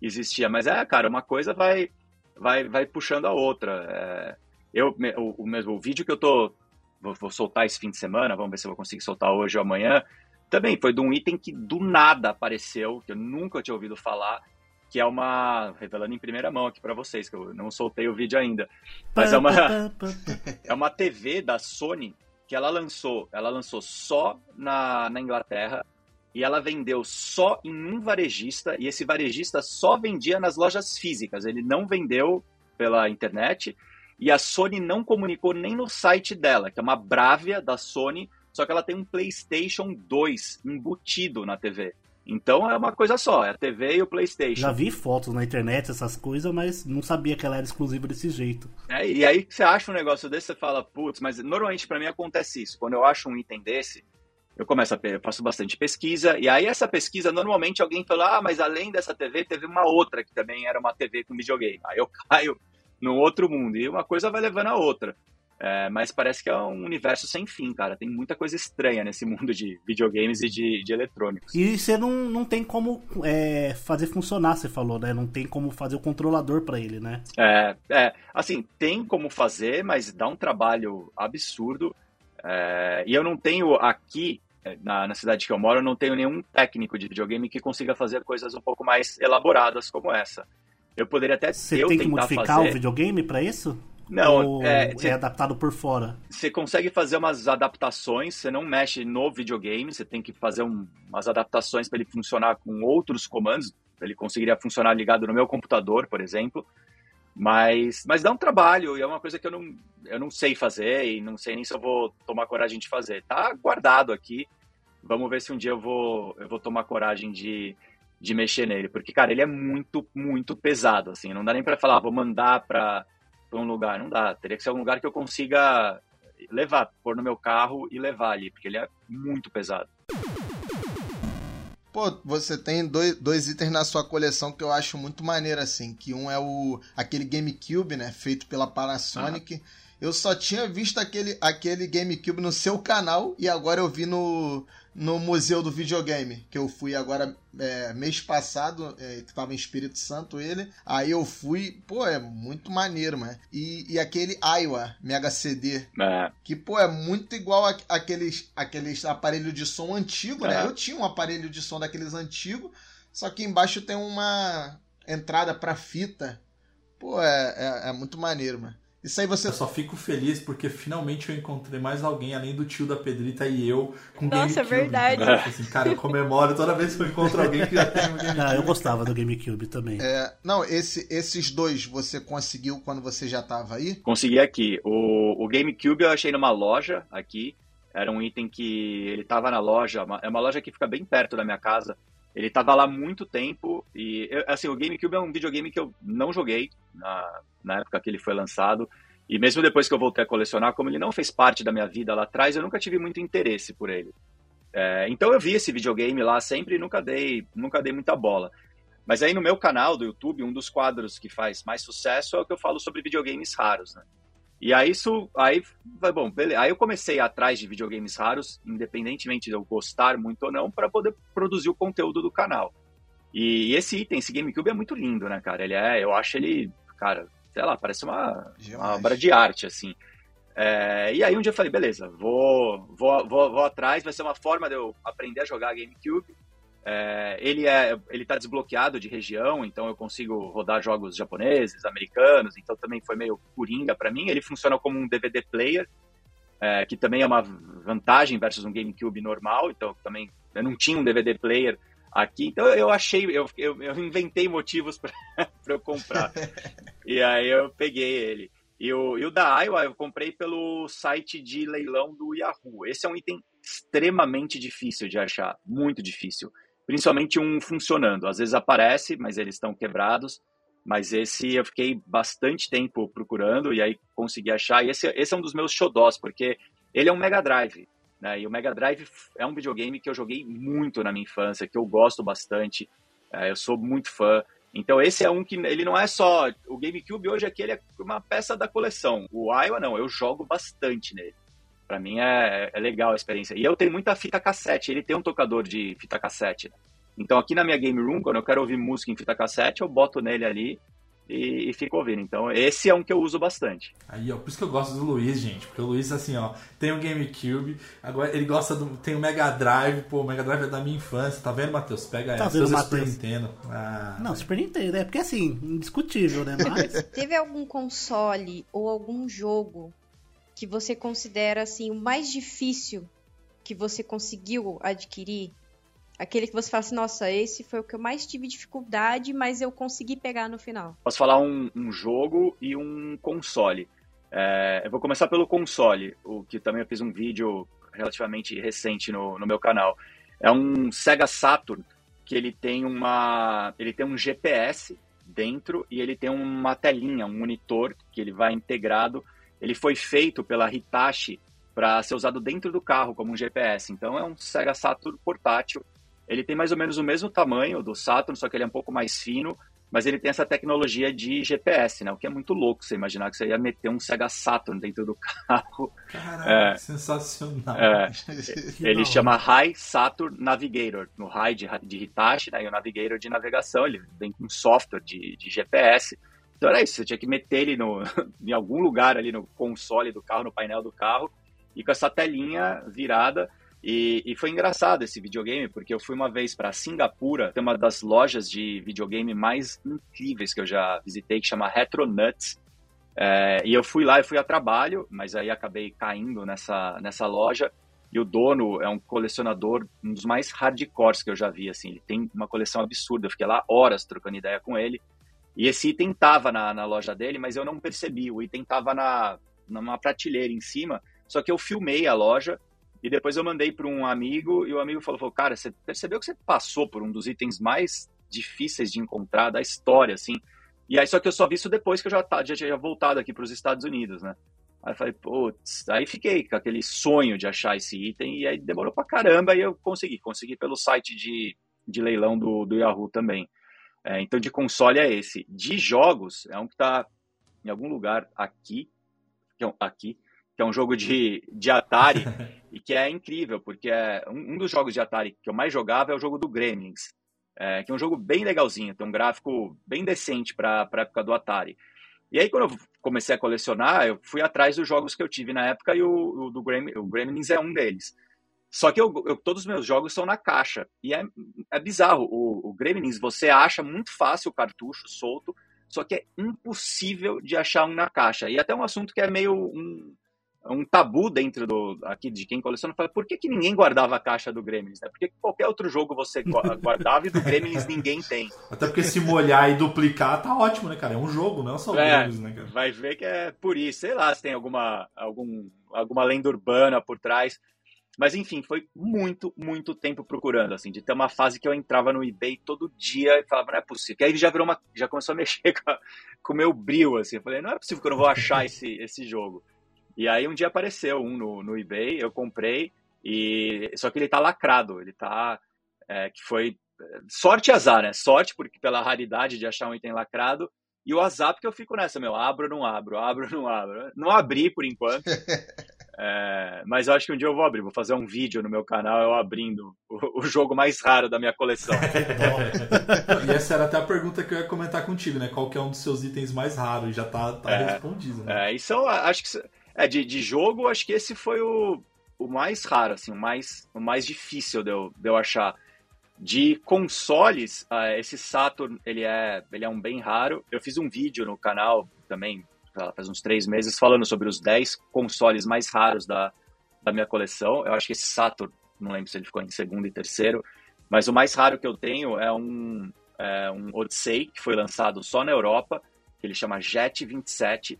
existia. Mas é, cara, uma coisa vai, vai, vai puxando a outra. É, eu, o, o mesmo o vídeo que eu tô. Vou, vou soltar esse fim de semana, vamos ver se eu vou conseguir soltar hoje ou amanhã. Também foi de um item que do nada apareceu, que eu nunca tinha ouvido falar, que é uma. revelando em primeira mão aqui pra vocês, que eu não soltei o vídeo ainda. Mas é uma, é uma TV da Sony que ela lançou. Ela lançou só na, na Inglaterra e ela vendeu só em um varejista. E esse varejista só vendia nas lojas físicas. Ele não vendeu pela internet. E a Sony não comunicou nem no site dela, que é uma Bravia da Sony, só que ela tem um PlayStation 2 embutido na TV. Então é uma coisa só, é a TV e o PlayStation. Já vi fotos na internet, essas coisas, mas não sabia que ela era exclusiva desse jeito. É, e aí que você acha um negócio desse, você fala, putz, mas normalmente pra mim acontece isso. Quando eu acho um item desse, eu começo a eu faço bastante pesquisa, e aí essa pesquisa, normalmente alguém fala, ah, mas além dessa TV, teve uma outra que também era uma TV com videogame. Aí eu caio num outro mundo, e uma coisa vai levando a outra. É, mas parece que é um universo sem fim, cara. Tem muita coisa estranha nesse mundo de videogames e de, de eletrônicos. E você não, não tem como é, fazer funcionar, você falou, né? Não tem como fazer o controlador pra ele, né? É, é, assim, tem como fazer, mas dá um trabalho absurdo. É, e eu não tenho aqui, é, na, na cidade que eu moro, eu não tenho nenhum técnico de videogame que consiga fazer coisas um pouco mais elaboradas como essa. Eu poderia até Você tem que modificar fazer. o videogame pra isso? Não, é, é, você- adaptado por fora? Você consegue fazer umas adaptações, você não mexe no videogame, você tem que fazer um- umas adaptações para ele funcionar com outros comandos. Ele conseguiria funcionar ligado no meu computador, por exemplo. Mas, mas dá um trabalho e é uma coisa que eu não, eu não sei fazer e não sei nem se eu vou tomar coragem de fazer. Tá guardado aqui. Vamos ver se um dia eu vou, eu vou tomar coragem de, de mexer nele. Porque, cara, ele é muito, muito pesado. Assim, não dá nem para falar, "Ah, vou mandar para um lugar. Não dá. Teria que ser um lugar que eu consiga levar, pôr no meu carro e levar ali, porque ele é muito pesado. Pô, você tem dois, dois itens na sua coleção que eu acho muito maneiro, assim. Que um é o aquele GameCube, né? Feito pela Panasonic. Eu só tinha visto aquele, aquele GameCube no seu canal e agora eu vi no, no Museu do Videogame. Que eu fui agora é, mês passado, é, que tava em Espírito Santo ele. Aí eu fui, pô, é muito maneiro, mano. E, e aquele Iowa Mega CD, É, que, pô, é muito igual a- aqueles, aqueles aparelhos de som antigo, né? É. Eu tinha um aparelho de som daqueles antigos, só que embaixo tem uma entrada pra fita. Pô, é, é, é muito maneiro, mano. Isso aí você. Eu só fico feliz porque finalmente eu encontrei mais alguém além do tio da Pedrita e eu com Nossa, é GameCube. verdade. entendeu? Assim, cara, eu comemoro toda vez que eu encontro alguém que já tem um GameCube. Ah, eu gostava do GameCube também. É, não, esse, esses dois você conseguiu quando você já tava aí? consegui aqui. O, o GameCube eu achei numa loja aqui. Era um item que ele tava na loja. uma- É uma loja que fica bem perto da minha casa. Ele tava lá muito tempo. E, assim, o GameCube é um videogame que eu não joguei na, na época que ele foi lançado. E mesmo depois que eu voltei a colecionar, como ele não fez parte da minha vida lá atrás, eu nunca tive muito interesse por ele. É, então eu vi esse videogame lá sempre e nunca dei, nunca dei muita bola. Mas aí no meu canal do YouTube, um dos quadros que faz mais sucesso é o que eu falo sobre videogames raros, né? E aí isso, aí, bom, beleza. aí eu comecei atrás de videogames raros, independentemente de eu gostar muito ou não, para poder produzir o conteúdo do canal. E, esse item, esse GameCube é muito lindo, né, cara? Ele é, eu acho ele, cara, sei lá, parece uma, uma obra de arte, assim. É, e aí um dia eu falei, beleza, vou, vou, vou, vou atrás, vai ser uma forma de eu aprender a jogar GameCube. É, ele é ele está desbloqueado de região, então eu consigo rodar jogos japoneses, americanos, então também foi meio coringa para mim. Ele funciona como um DVD player, é, que também é uma vantagem versus um GameCube normal. Então também eu não tinha um DVD player aqui, então eu achei, eu, eu, eu inventei motivos para eu comprar. e aí eu peguei ele. E o, e o da Iowa eu comprei pelo site de leilão do Yahoo. Esse é um item extremamente difícil de achar, muito difícil principalmente um funcionando. Às vezes aparece, mas eles estão quebrados. Mas esse eu fiquei bastante tempo procurando e aí consegui achar. E esse, esse é um dos meus xodós, porque ele é um Mega Drive. Né? E o Mega Drive é um videogame que eu joguei muito na minha infância, que eu gosto bastante. É, eu sou muito fã. Então esse é um que ele não é só o GameCube hoje aqui ele é uma peça da coleção. O Iowa não, eu jogo bastante nele. Para mim é, é, legal a experiência. E eu tenho muita fita cassete, ele tem um tocador de fita cassete. Né? Então aqui na minha game room, quando eu quero ouvir música em fita cassete, eu boto nele ali e, e fico ouvindo. Então esse é um que eu uso bastante. Aí, ó, por isso que eu gosto do Luiz, gente. Porque o Luiz, assim, ó, tem o GameCube, agora ele gosta do. Tem o Mega Drive, pô, o Mega Drive é da minha infância, tá vendo, Matheus? Pega tá essa. Vendo, Super Nintendo. Ah, não, Super Nintendo, é porque assim, indiscutível, né? Mas. Teve algum console ou algum jogo que você considera assim o mais difícil que você conseguiu adquirir? Aquele que você fala assim, nossa, esse foi o que eu mais tive dificuldade, mas eu consegui pegar no final. Posso falar um, um jogo e um console. É, eu vou começar pelo console, o que também eu fiz um vídeo relativamente recente no, no meu canal. É um Sega Saturn que ele tem uma, ele tem um GPS dentro e ele tem uma telinha, um monitor que ele vai integrado ele foi feito pela Hitachi para ser usado dentro do carro como um GPS. Então é um Sega Saturn portátil. Ele tem mais ou menos o mesmo tamanho do Saturn, só que ele é um pouco mais fino, mas ele tem essa tecnologia de GPS, né? O que é muito louco você imaginar que você ia meter um Sega Saturn dentro do carro. Caraca, é, sensacional. É, ele chama High Saturn Navigator, no High de, de Hitachi, né? E o Navigator de navegação, ele vem com software de, de GPS. Então era isso, você tinha que meter ele no, em algum lugar ali no console do carro, no painel do carro, e com essa telinha virada. E, e foi engraçado esse videogame, porque eu fui uma vez para Singapura, tem uma das lojas de videogame mais incríveis que eu já visitei, que chama Retro Nuts. É, e eu fui lá, eu fui a trabalho, mas aí acabei caindo nessa, nessa loja. E o dono é um colecionador, um dos mais hardcores que eu já vi, assim. Ele tem uma coleção absurda. Eu fiquei lá horas trocando ideia com ele. E esse item estava na, na, loja dele, mas eu não percebi. O item estava na, numa prateleira em cima, só que eu filmei a loja e depois eu mandei para um amigo e o amigo falou, falou, cara, você percebeu que você passou por um dos itens mais difíceis de encontrar da história, assim. E aí só que eu só vi isso depois que eu já, tá, já tinha voltado aqui para os Estados Unidos, né? Aí falei, putz, aí fiquei com aquele sonho de achar esse item e aí demorou pra caramba e eu consegui, consegui pelo site de, de leilão do, do Yahoo também. É, então, de console é esse. De jogos, é um que está em algum lugar aqui, que é um, aqui, que é um jogo de, de Atari e que é incrível, porque é um, um, dos jogos de Atari que eu mais jogava é o jogo do Gremlins, é, que é um jogo bem legalzinho, tem um gráfico bem decente para a época do Atari. E aí, quando eu comecei a colecionar, eu fui atrás dos jogos que eu tive na época e o, o do Gremlins, o Gremlins é um deles. Só que eu, eu, todos os meus jogos são na caixa. E é, é bizarro. O, o Gremlins, você acha muito fácil o cartucho solto, só que é impossível de achar um na caixa. E até um assunto que é meio um, um tabu dentro do aqui de quem coleciona. Fala, por que, que ninguém guardava a caixa do Gremlins? Né? Porque qualquer outro jogo você guardava e do Gremlins ninguém tem. Até porque se molhar e duplicar tá ótimo, né, cara? É um jogo, não é só o é, Gremlins, né, cara? Vai ver que é por isso. Sei lá se tem alguma, algum, alguma lenda urbana por trás. Mas enfim, foi muito, muito tempo procurando, assim, de ter uma fase que eu entrava no eBay todo dia e falava, não é possível. Que aí já virou uma. já começou a mexer com o meu brilho, assim. Eu falei, não é possível que eu não vou achar esse, esse jogo. E aí um dia apareceu um no, no eBay, eu comprei, e só que ele tá lacrado, ele tá. É, que foi. Sorte e azar, né? Sorte, porque pela raridade de achar um item lacrado, E o WhatsApp que eu fico nessa, meu, abro não abro, abro não abro. Não abri por enquanto. É, mas eu acho que um dia eu vou abrir, vou fazer um vídeo no meu canal eu abrindo o, o jogo mais raro da minha coleção. e essa era até a pergunta que eu ia comentar contigo, né? Qual que é um dos seus itens mais raros? Já tá, tá é, respondido, né? É, isso acho que é, de, de jogo, acho que esse foi o, o mais raro, assim, o mais, o mais difícil de eu, de eu achar. De consoles, uh, esse Saturn, ele é, ele é um bem raro. Eu fiz um vídeo no canal também, faz uns três meses, falando sobre os 10 consoles mais raros da, da minha coleção. Eu acho que esse Saturn, não lembro se ele ficou em segundo e terceiro, mas o mais raro que eu tenho é um, é um Odyssey, que foi lançado só na Europa, que ele chama Jet 27.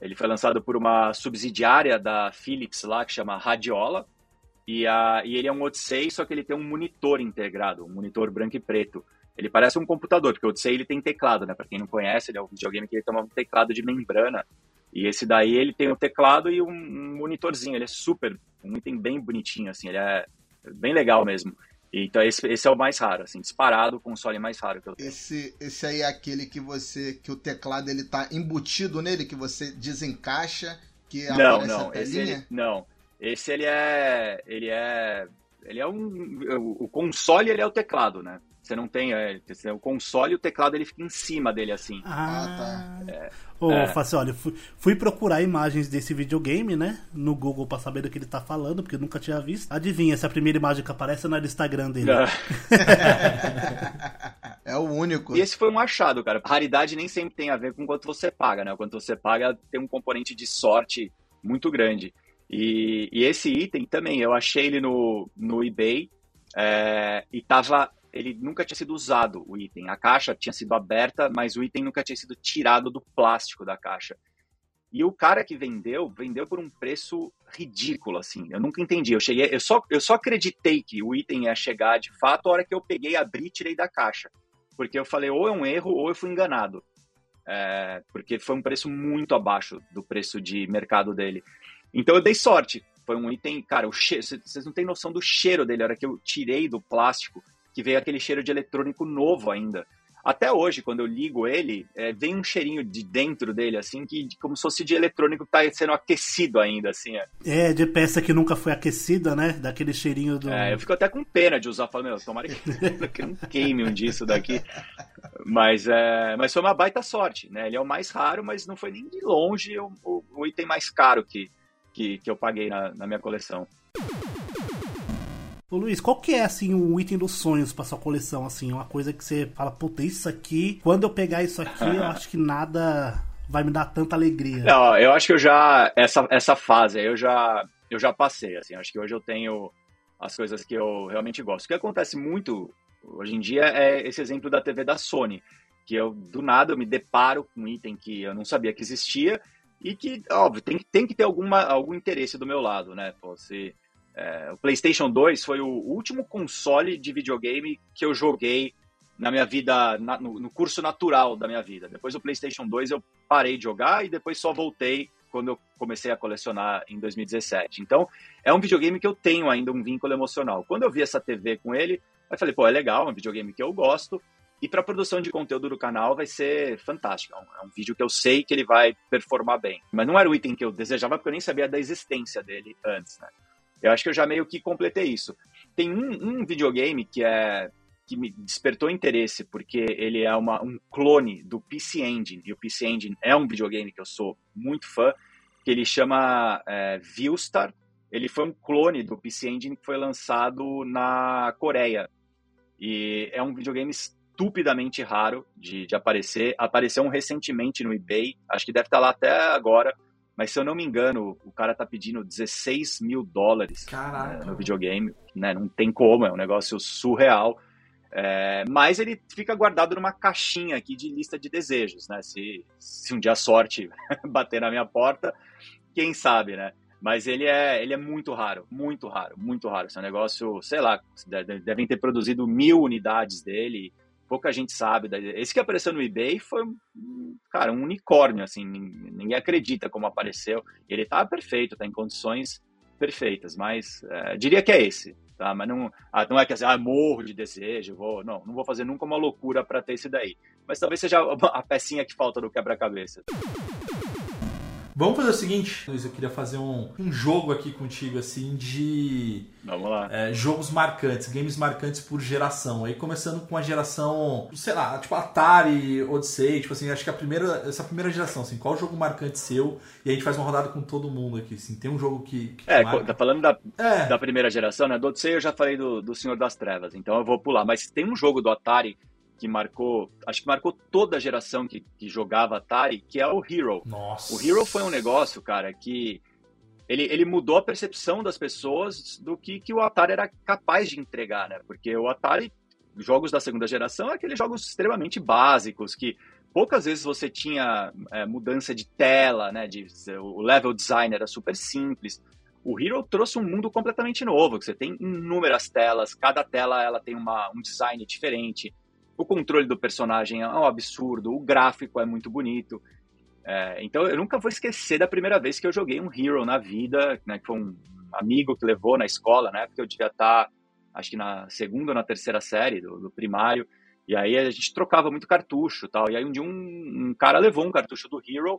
Ele foi lançado por uma subsidiária da Philips lá, que chama Radiola. E, a, e ele é um Odyssey, só que ele tem um monitor integrado, um monitor branco e preto. Ele parece um computador, porque o Odyssey ele tem teclado, né? Para quem não conhece, ele é um videogame que ele tem um teclado de membrana. E esse daí ele tem um teclado e um monitorzinho. Ele é super, um item bem bonitinho, assim. Ele é bem legal mesmo. Então esse, esse é o mais raro, assim, disparado o console mais raro que eu tenho. Esse, esse aí é aquele que você, que o teclado ele tá embutido nele, que você desencaixa, que não, não, a esse ele, não. Esse ele é, ele é, ele é um, o console ele é o teclado, né? Você não tem. É, o console e o teclado ele fica em cima dele, assim. Ah, tá. É, Ô, é. Facioli, fui, fui, procurar imagens desse videogame, né? No Google pra saber do que ele tá falando, porque eu nunca tinha visto. Adivinha se a primeira imagem que aparece não é do Instagram dele. é o único. E esse foi um achado, cara. raridade nem sempre tem a ver com quanto você paga, né? Quanto você paga tem um componente de sorte muito grande. E, e esse item também, eu achei ele no, no eBay é, e tava ele nunca tinha sido usado, o item. A caixa tinha sido aberta, mas o item nunca tinha sido tirado do plástico da caixa. E o cara que vendeu, vendeu por um preço ridículo, assim. Eu nunca entendi. Eu cheguei, eu só, eu só acreditei que o item ia chegar de fato a hora que eu peguei, abri e tirei da caixa. Porque eu falei, ou é um erro, ou eu fui enganado. É, porque foi um preço muito abaixo do preço de mercado dele. Então eu dei sorte. Foi um item, cara, o cheiro, vocês não têm noção do cheiro dele. A hora que eu tirei do plástico, que veio aquele cheiro de eletrônico novo ainda. Até hoje, quando eu ligo ele, é, vem um cheirinho de dentro dele, assim, que como se fosse de eletrônico que tá sendo aquecido ainda, assim. É, é de peça que nunca foi aquecida, né? Daquele cheirinho do. É, eu fico até com pena de usar, falando, meu, tomara que, que não queime um disso daqui. Mas, é, mas foi uma baita sorte, né? Ele é o mais raro, mas não foi nem de longe o, o, o item mais caro que, que, que eu paguei na, na minha coleção. Ô Luiz, qual que é assim o item dos sonhos para sua coleção assim, uma coisa que você fala, puta, isso aqui, quando eu pegar isso aqui, eu acho que nada vai me dar tanta alegria. Não, eu acho que eu já essa essa fase eu já eu já passei assim, acho que hoje eu tenho as coisas que eu realmente gosto. O que acontece muito hoje em dia é esse exemplo da TV da Sony, que eu do nada eu me deparo com um item que eu não sabia que existia e que, óbvio, tem, tem que ter alguma, algum interesse do meu lado, né? Pô, se, é, o PlayStation 2 foi o último console de videogame que eu joguei na minha vida, na, no, no, curso natural da minha vida. Depois do PlayStation 2 eu parei de jogar e depois só voltei quando eu comecei a colecionar em 2017. Então, é um videogame que eu tenho ainda um vínculo emocional. Quando eu vi essa TV com ele, eu falei, pô, é legal, é um videogame que eu gosto. E para produção de conteúdo do canal vai ser fantástico. É um, é um, vídeo que eu sei que ele vai performar bem. Mas não era o item que eu desejava, porque eu nem sabia da existência dele antes, né? Eu acho que eu já meio que completei isso. Tem um, um videogame que é que me despertou interesse, porque ele é uma, um clone do PC Engine, e o PC Engine é um videogame que eu sou muito fã, que ele chama é, Viewstar. Ele foi um clone do PC Engine que foi lançado na Coreia. E é um videogame estupidamente raro de, de aparecer. Apareceu um recentemente no eBay, acho que deve estar lá até agora. Mas se eu não me engano, o cara tá pedindo 16 mil dólares né, no videogame. Né? Não tem como, é um negócio surreal. É, mas ele fica guardado numa caixinha aqui de lista de desejos, né? Se, se um dia a sorte bater na minha porta, quem sabe, né? Mas ele é, ele é muito raro, muito raro, muito raro. Esse é um negócio, sei lá, devem ter produzido mil unidades dele pouca gente sabe. Esse que apareceu no eBay foi, cara, um unicórnio, assim, ninguém acredita como apareceu. Ele tá perfeito, tá em condições perfeitas, mas é, diria que é esse. tá? Mas não, ah, não é que assim, ah, morro de desejo, vou, não, não vou fazer nunca uma loucura para ter isso daí. Mas talvez seja a pecinha que falta do quebra-cabeça. Vamos fazer o seguinte, Luiz, eu queria fazer um, um jogo aqui contigo, assim, de Vamos lá. é, jogos marcantes, games marcantes por geração. Aí começando com a geração, sei lá, tipo Atari, Odyssey, tipo assim, acho que a primeira, essa primeira geração, assim, qual jogo marcante seu? E a gente faz uma rodada com todo mundo aqui, assim, tem um jogo que, que É, marca? tá falando da, É. da primeira geração, né? Do Odyssey eu já falei do, do Senhor das Trevas, então eu vou pular. Mas tem um jogo do Atari que marcou, acho que marcou toda a geração que, que jogava Atari, que é o Hero. Nossa. O Hero foi um negócio, cara, que ele, ele mudou a percepção das pessoas do que, que o Atari era capaz de entregar, né? Porque o Atari, jogos da segunda geração, é aqueles jogos extremamente básicos, que poucas vezes você tinha é, mudança de tela, né? De, o level design era super simples. O Hero trouxe um mundo completamente novo, que você tem inúmeras telas, cada tela ela tem uma, um design diferente. O controle do personagem é um absurdo, o gráfico é muito bonito. É, então eu nunca vou esquecer da primeira vez que eu joguei um Hero na vida, né, que foi um amigo que levou na escola, né, porque eu devia estar, acho que na segunda ou na terceira série do, do primário, e aí a gente trocava muito cartucho tal, e aí um dia um, um cara levou um cartucho do Hero,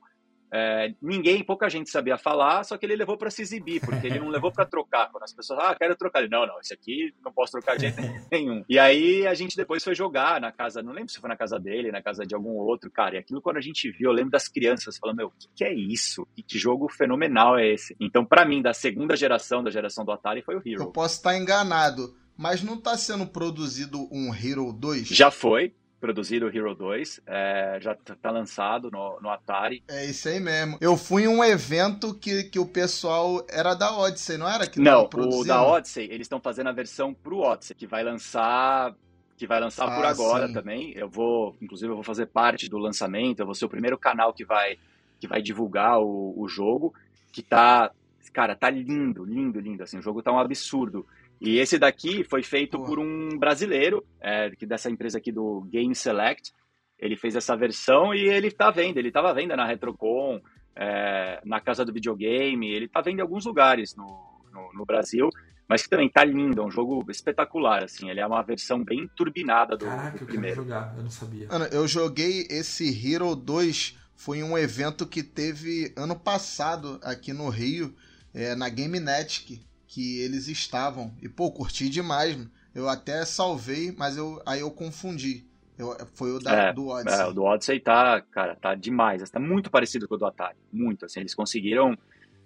é, ninguém, pouca gente sabia falar, só que ele levou para se exibir, porque ele não levou para trocar. Quando as pessoas, ah, quero trocar, ele, não, não, esse aqui não posso trocar de jeito nenhum. E aí a gente depois foi jogar na casa, não lembro se foi na casa dele, na casa de algum outro, cara. E aquilo quando a gente viu, eu lembro das crianças falando, meu, o que, que é isso? Que, jogo fenomenal é esse? Então, para mim, da segunda geração, da geração do Atari, foi o Eu Hero. posso estar enganado, mas não tá sendo produzido um Hero 2? Já foi produzido o Hero 2, é, já tá lançado no, no Atari. É isso aí mesmo. Eu fui em um evento que, que o pessoal era da Odyssey, não era? Que Não, o da Odyssey, eles estão fazendo a versão pro Odyssey, que vai lançar que vai lançar por Ah, agora sim. também. Eu vou, inclusive, eu vou fazer parte do lançamento. Eu vou ser o primeiro canal que vai que vai divulgar o, o jogo, que tá, cara, tá lindo, lindo, lindo. Assim, o jogo tá um absurdo. E esse daqui foi feito por um brasileiro, é, que dessa empresa aqui do Game Select. Ele fez essa versão e ele tá vendo. Ele tava vendo na Retrocon, é, na casa do videogame. Ele tá vendo em alguns lugares no, no, no Brasil mas que também tá lindo, é um jogo espetacular, assim, ele é uma versão bem turbinada do, Caraca, do eu quero primeiro. jogar, eu não sabia. Mano, eu joguei esse Hero 2, foi em um evento que teve ano passado aqui no Rio, é, na GameNet, que, que eles estavam. E, pô, curti demais, mano. Eu até salvei, mas eu, aí eu confundi. Eu, foi o da, É, do Odyssey. É, o do Odyssey tá, cara, tá demais, tá muito parecido com o do Atari, muito, assim, eles conseguiram,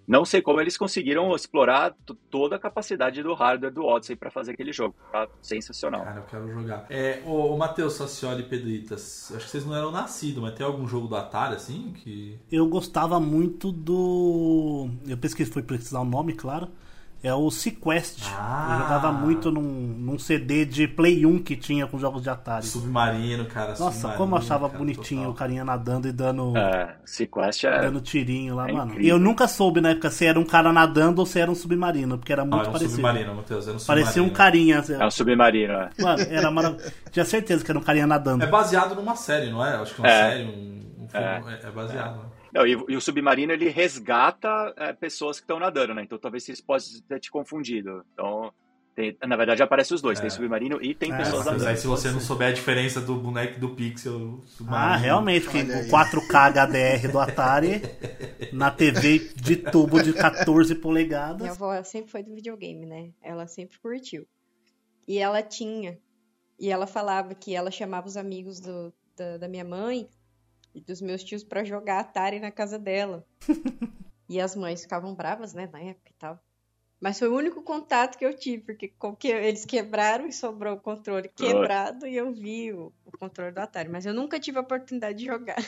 não sei como eles conseguiram explorar toda a capacidade do hardware do Odyssey para fazer aquele jogo, tá sensacional. Cara, eu quero jogar. É, ô, ô Matheus, Sacioli e Pedritas, acho que vocês não eram nascidos, mas tem algum jogo do Atari, assim, que... Eu gostava muito do. Eu pesquisei, fui pesquisar o nome, claro. É o Sequest. Ah. Eu jogava muito num, num CD de Play 1 que tinha com jogos de Atari. Submarino, cara, Nossa, Submarino, como eu achava cara, bonitinho total. o carinha nadando e dando, É, Sequest é, dando tirinho lá, é mano. incrível. E eu nunca soube na época se era um cara nadando ou se era um submarino, porque era Não, muito era um parecido. submarino, Matheus, era um submarino. Parecia um carinha. assim, é um submarino, é. Mano, era maravilhoso. Tinha certeza que era um carinha nadando. É baseado numa série, não é? Acho que é uma É. série, um, um filme, é, é baseado. né? Não, e, e o submarino ele resgata é, pessoas que estão nadando, né? Então talvez isso possa ter te confundido. Então, tem- na verdade aparece os dois, É. tem submarino e tem É, pessoas Mas nadando. aí se você não souber a diferença do boneco e do pixel, submarino... Ah, realmente, porque o aí. 4K HDR do Atari na TV de tubo de 14 polegadas. Minha avó sempre foi do videogame, né? Ela sempre curtiu. E ela tinha. E ela falava que ela chamava os amigos do- da, da minha mãe e dos meus tios pra jogar Atari na casa dela. e as mães ficavam bravas, né, na época e tal. Mas foi o único contato que eu tive, porque com que eles quebraram e sobrou o controle quebrado e eu vi o, o controle do Atari. Mas eu nunca tive a oportunidade de jogar.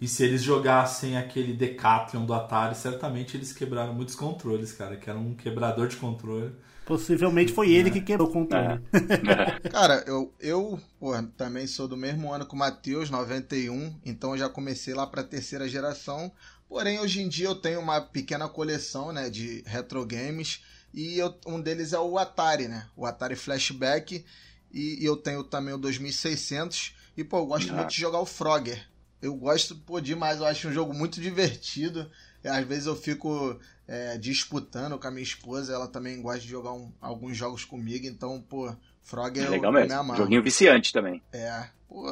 E se eles jogassem aquele Decathlon do Atari, certamente eles quebraram muitos controles, cara, que era um quebrador de controle. Possivelmente foi ele que quebrou o controle. Cara, eu, eu pô, também sou do mesmo ano que o Matheus, 91, então eu já comecei lá pra terceira geração. Porém, hoje em dia eu tenho uma pequena coleção né, de retro games e eu- um deles é o Atari, né? O Atari Flashback e, e eu tenho também o 2600 e, pô, eu gosto Ah. muito de jogar o Frogger. Eu gosto, pô, demais, eu acho um jogo muito divertido. Às vezes eu fico é, disputando com a minha esposa, ela também gosta de jogar um, alguns jogos comigo, então, pô, Frog é Legal eu, eu mesmo. me amarro. Joguinho viciante também. É, pô,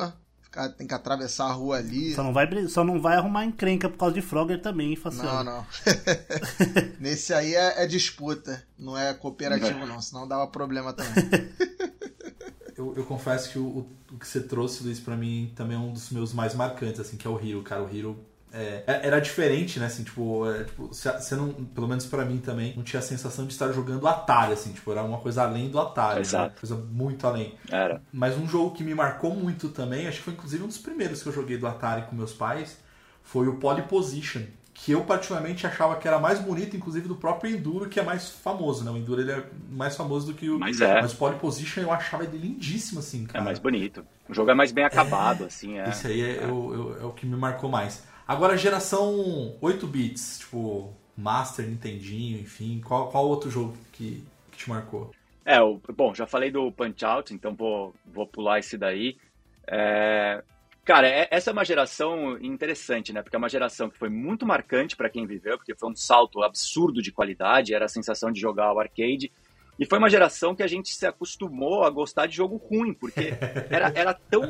tem que atravessar a rua ali. Só não, vai, só não vai arrumar encrenca por causa de Frogger também, hein, Faciano? Não, não. Nesse aí é, é disputa, não é cooperativo não, senão dava problema também. Eu, eu confesso que o, o- o que você trouxe, Luiz, pra mim também é um dos meus mais marcantes, assim, que é o Hero, cara. O Hero é, é- era diferente, né? Assim, tipo, é, tipo, você não, pelo menos pra mim também, não tinha a sensação de estar jogando Atari, assim, tipo, era uma coisa além do Atari, Exato. né? coisa muito além. Era. Mas um jogo que me marcou muito também, acho que foi inclusive um dos primeiros que eu joguei do Atari com meus pais, foi o Polyposition. Que eu particularmente achava que era mais bonito, inclusive, do próprio Enduro, que é mais famoso, né? O Enduro ele é mais famoso do que o. Mas é. Mas o Polyposition eu achava ele lindíssimo, assim, É cara. mais bonito. O jogo é mais bem acabado, assim. É. Esse aí é, eu- é o que me marcou mais. Agora, geração 8 bits, tipo, Master, Nintendinho, enfim. Qual, qual outro jogo que, que te marcou? É, o, bom, já falei do Punch Out, então vou, vou pular esse daí. É, cara, é- essa é uma geração interessante, né? Porque é uma geração que foi muito marcante para quem viveu, porque foi um salto absurdo de qualidade, era a sensação de jogar o arcade. E foi uma geração que a gente se acostumou a gostar de jogo ruim, porque era, era, tão,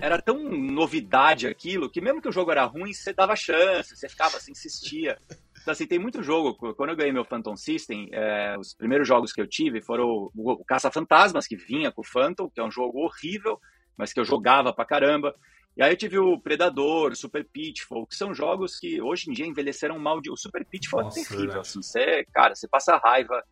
era tão novidade aquilo, que mesmo que o jogo era ruim, você dava chance, você ficava, você insistia. Então, assim, tem muito jogo. Quando eu ganhei meu Phantom System, é, os primeiros jogos que eu tive foram o, o Caça-Fantasmas, que vinha com o Phantom, que é um jogo horrível, mas que eu jogava pra caramba. E aí eu tive o Predador, o Super Pitfall, que são jogos que hoje em dia envelheceram mal. De... O Super Pitfall Nossa, é terrível. verdade. Assim, você, cara, você passa raiva,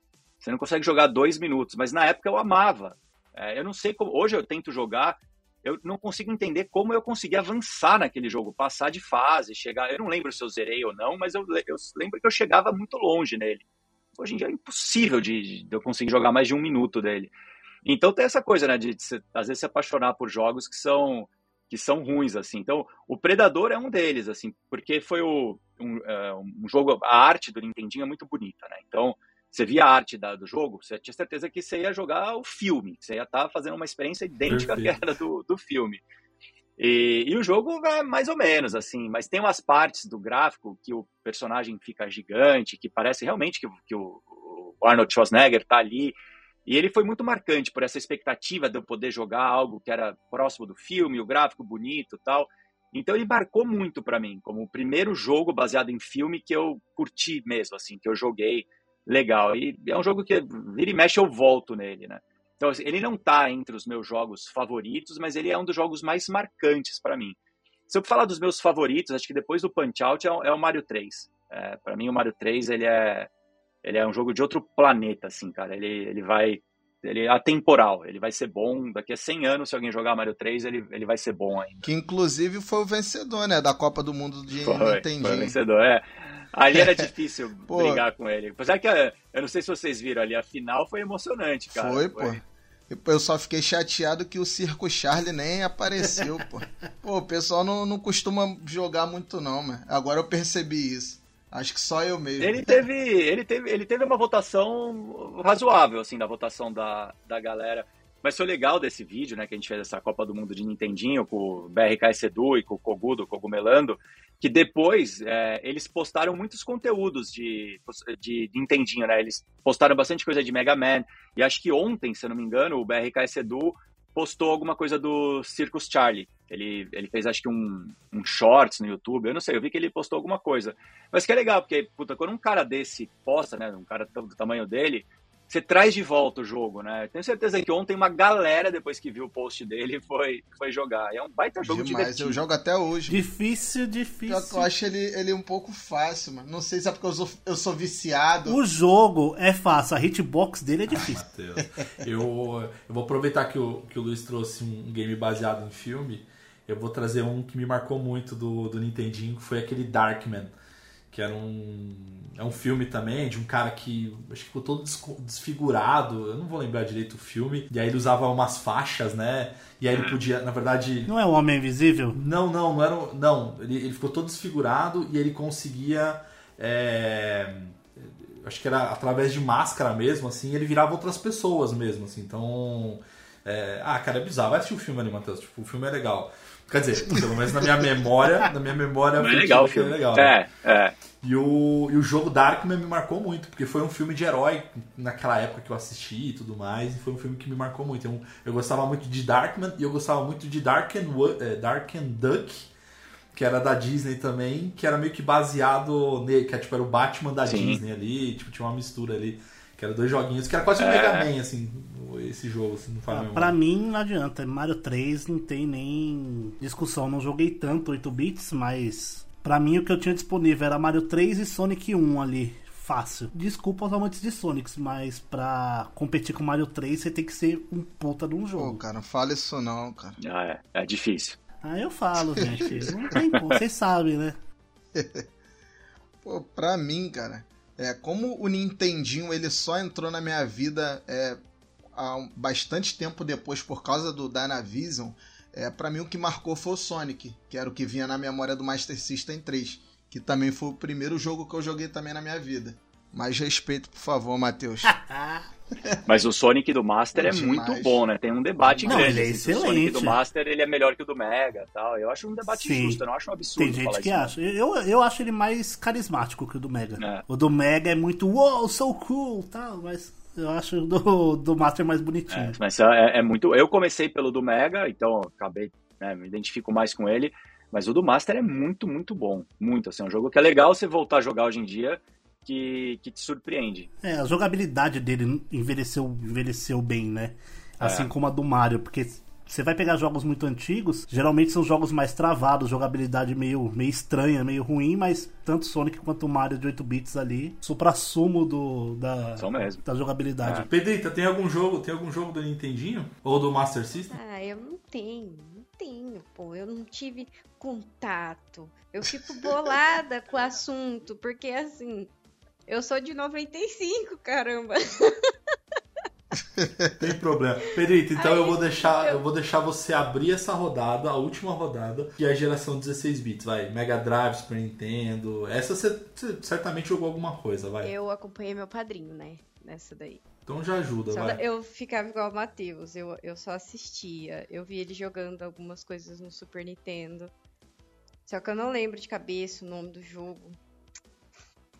você não consegue jogar dois minutos, mas na época eu amava. É, eu não sei como. Hoje eu tento jogar, eu não consigo entender como eu consegui avançar naquele jogo, passar de fase, chegar. Eu não lembro se eu zerei ou não, mas eu, eu lembro que eu chegava muito longe nele. Hoje em dia é impossível de, de eu conseguir jogar mais de um minuto dele. Então tem essa coisa, né, de, de às vezes se apaixonar por jogos que são que são ruins assim. Então o Predador é um deles, assim, porque foi o, um, é, um jogo, a arte do Nintendinho é muito bonita, né? Então você via a arte da- do jogo, você tinha certeza que você ia jogar o filme, que você ia estar fazendo uma experiência idêntica Perfeito. à que era do, do filme. E, e o jogo é mais ou menos assim, mas tem umas partes do gráfico que o personagem fica gigante, que parece realmente que, que o, o Arnold Schwarzenegger tá ali. E ele foi muito marcante por essa expectativa de eu poder jogar algo que era próximo do filme, o gráfico bonito e tal. Então ele marcou muito para mim, como o primeiro jogo baseado em filme que eu curti mesmo, assim, que eu joguei legal. E é um jogo que vira e mexe eu volto nele, né? Então assim, ele não tá entre os meus jogos favoritos, mas ele é um dos jogos mais marcantes para mim. Se eu falar dos meus favoritos, acho que depois do Punch Out é o, é o Mario 3. É, para mim o Mario 3 ele é ele é um jogo de outro planeta, assim, cara. Ele, ele vai. Ele é atemporal, ele vai ser bom. Daqui a 100 anos, se alguém jogar Mario 3, ele, ele vai ser bom ainda. Que inclusive foi o vencedor, né? Da Copa do Mundo de Foi, foi Nintendinho. vencedor, é. Ali era difícil Pô. brigar com ele. Apesar que, eh, eu não sei se vocês viram ali, a final foi emocionante, cara. Foi, pô. Eu só fiquei chateado que o Circo Charlie nem apareceu, pô. Pô, o pessoal não, não costuma jogar muito não, mano. Agora eu percebi isso. Acho que só eu mesmo. Ele teve, ele teve, ele teve uma votação razoável, assim, da votação da, da galera. Mas foi legal desse vídeo, né, que a gente fez essa Copa do Mundo de Nintendinho com o BRK Sedu e com o Kogudo, Cogumelando, que depois é, eles postaram muitos conteúdos de, de Nintendinho, né? Eles postaram bastante coisa de Mega Man. E acho que ontem, se eu não me engano, o BRK Sedu postou alguma coisa do Circus Charlie. Ele, ele fez, acho que, um, um shorts no YouTube. Eu não sei, eu vi que ele postou alguma coisa. Mas que é legal, porque, puta, quando um cara desse posta, né? Um cara do tamanho dele, você traz de volta o jogo, né? Tenho certeza que ontem uma galera, depois que viu o post dele, foi, foi jogar. E é um baita jogo Demais, divertido. eu jogo até hoje. Difícil, difícil. eu acho ele, ele um pouco fácil, mano. Não sei se é porque eu sou, eu sou viciado. O jogo é fácil, a hitbox dele é difícil. Matheus. Eu, eu vou aproveitar que o, que o Luiz trouxe um game baseado em filme. Eu vou trazer um que me marcou muito do, do Nintendinho, que foi aquele Darkman. Que era um, é um filme também de um cara que acho que ficou todo desfigurado. Eu não vou lembrar direito o filme. E aí ele usava umas faixas, né? E aí ele podia, na verdade. Não é o Homem Invisível? Não, não, não era. um- Não, ele, ele ficou todo desfigurado e ele conseguia. é, acho que era através de máscara mesmo, assim, ele virava outras pessoas mesmo, assim. Então. é, ah, cara, é bizarro. Vai assistir o filme ali, Matheus. Tipo, o filme é legal. Quer dizer, pelo menos na minha memória, na minha memória é legal o afetiva, filme. é legal. né? É, é. E o, e o jogo Darkman me marcou muito, porque foi um filme de herói naquela época que eu assisti e tudo mais, e foi um filme que me marcou muito. Eu, eu gostava muito de Darkman e eu gostava muito de Dark and, eh, Dark and Duck, que era da Disney também, que era meio que baseado nele, que é, tipo, era o Batman da Sim. Disney ali, tipo, tinha uma mistura ali, que era dois joguinhos, que era quase um É. Mega Man, assim, esse jogo, assim, não fala Ah, mesmo. pra mim não adianta. Mario 3 não tem nem discussão. Não joguei tanto 8 bits, mas pra mim o que eu tinha disponível era Mario 3 e Sonic 1 ali. Fácil. Desculpa aos amantes de Sonics, mas pra competir com Mario 3 você tem que ser um puta de um Pô, jogo. cara, não fala isso não, cara. Ah, é, é difícil. Ah, eu falo, gente. Não tem como, vocês sabem, né? Pô, pra mim, cara, é como o Nintendinho ele só entrou na minha vida é, há bastante tempo depois por causa do Dynavision, é, pra mim o que marcou foi o Sonic, que era o que vinha na memória do Master System 3, que também foi o primeiro jogo que eu joguei também na minha vida. Mais respeito, por favor, Matheus. Mas o Sonic do Master é Demais. muito bom, né? Tem um debate Não, grande. ele é assim, se O Sonic excelente. do Master ele é melhor que o do Mega tal. Eu acho um debate Sim. justo, eu não acho um absurdo Tem gente falar que isso. acha. Eu, eu acho ele mais carismático que o do Mega. É. O do Mega é muito wow, so cool, tal, mas eu acho o do, do Master mais bonitinho. É, mas é, é muito. Eu comecei pelo do Mega, então acabei, né, me identifico mais com ele. Mas o do Master é muito, muito bom. Muito, assim, é um jogo que é legal você voltar a jogar hoje em dia, que, que te surpreende. É, a jogabilidade dele envelheceu, envelheceu bem, né? Assim É. como a do Mario, porque você vai pegar jogos muito antigos, geralmente são jogos mais travados, jogabilidade meio, meio estranha, meio ruim, mas tanto Sonic quanto o Mario de 8 bits ali, supra-sumo do, da, São mesmo. da jogabilidade. Pedrita, tem algum jogo, tem algum jogo do Nintendinho? Ou do Master System? Ah, eu não tenho, não tenho, pô. Eu não tive contato. Eu fico bolada com o assunto, porque assim, eu sou de 95, caramba. Tem problema. Pedrito, então Aí, eu vou deixar, eu- eu vou deixar você abrir essa rodada, a última rodada, que é a geração 16 bits, vai. Mega Drive, Super Nintendo. Essa você, você certamente jogou alguma coisa, vai. Eu acompanhei meu padrinho, né? Nessa daí. Então já ajuda, Só vai. eu ficava igual o Matheus, eu, eu só assistia. Eu vi ele jogando algumas coisas no Super Nintendo. Só que eu não lembro de cabeça o nome do jogo.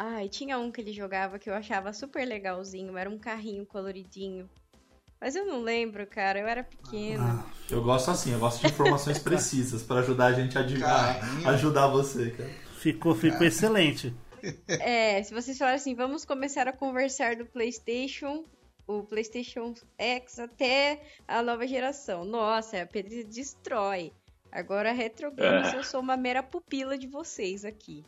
Ah, e tinha um que ele jogava que eu achava super legalzinho, era um carrinho coloridinho. Mas eu não lembro, cara, eu era pequena. Ah, Eu gosto assim, eu gosto de informações precisas pra ajudar a gente a adivinhar, Carrinho. ajudar você, cara. ficou ficou excelente. É, se vocês falarem assim, vamos começar a conversar do PlayStation, o PlayStation X até a nova geração. Nossa, a Pedro destrói. Agora, Retro Games, É. eu sou uma mera pupila de vocês aqui.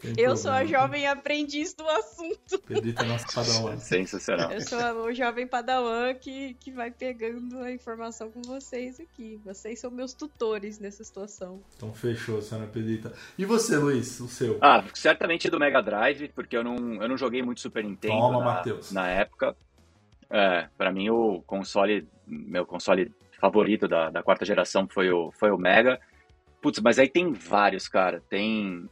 Tem Eu sou a problema. jovem aprendiz do assunto. Pedrito é nosso padawan. Sensacional. Eu sou a- o jovem padawan que, que vai pegando a informação com vocês aqui. Vocês são meus tutores nessa situação. Então fechou, senhora Pedrita. E você, Luiz, o seu? Ah, certamente do Mega Drive, porque eu não, eu não joguei muito Super Nintendo Toma, na, Matheus. na época. É, para mim o console, meu console favorito da, da quarta geração foi o, foi o Mega. Putz, mas aí tem vários, cara. Tem.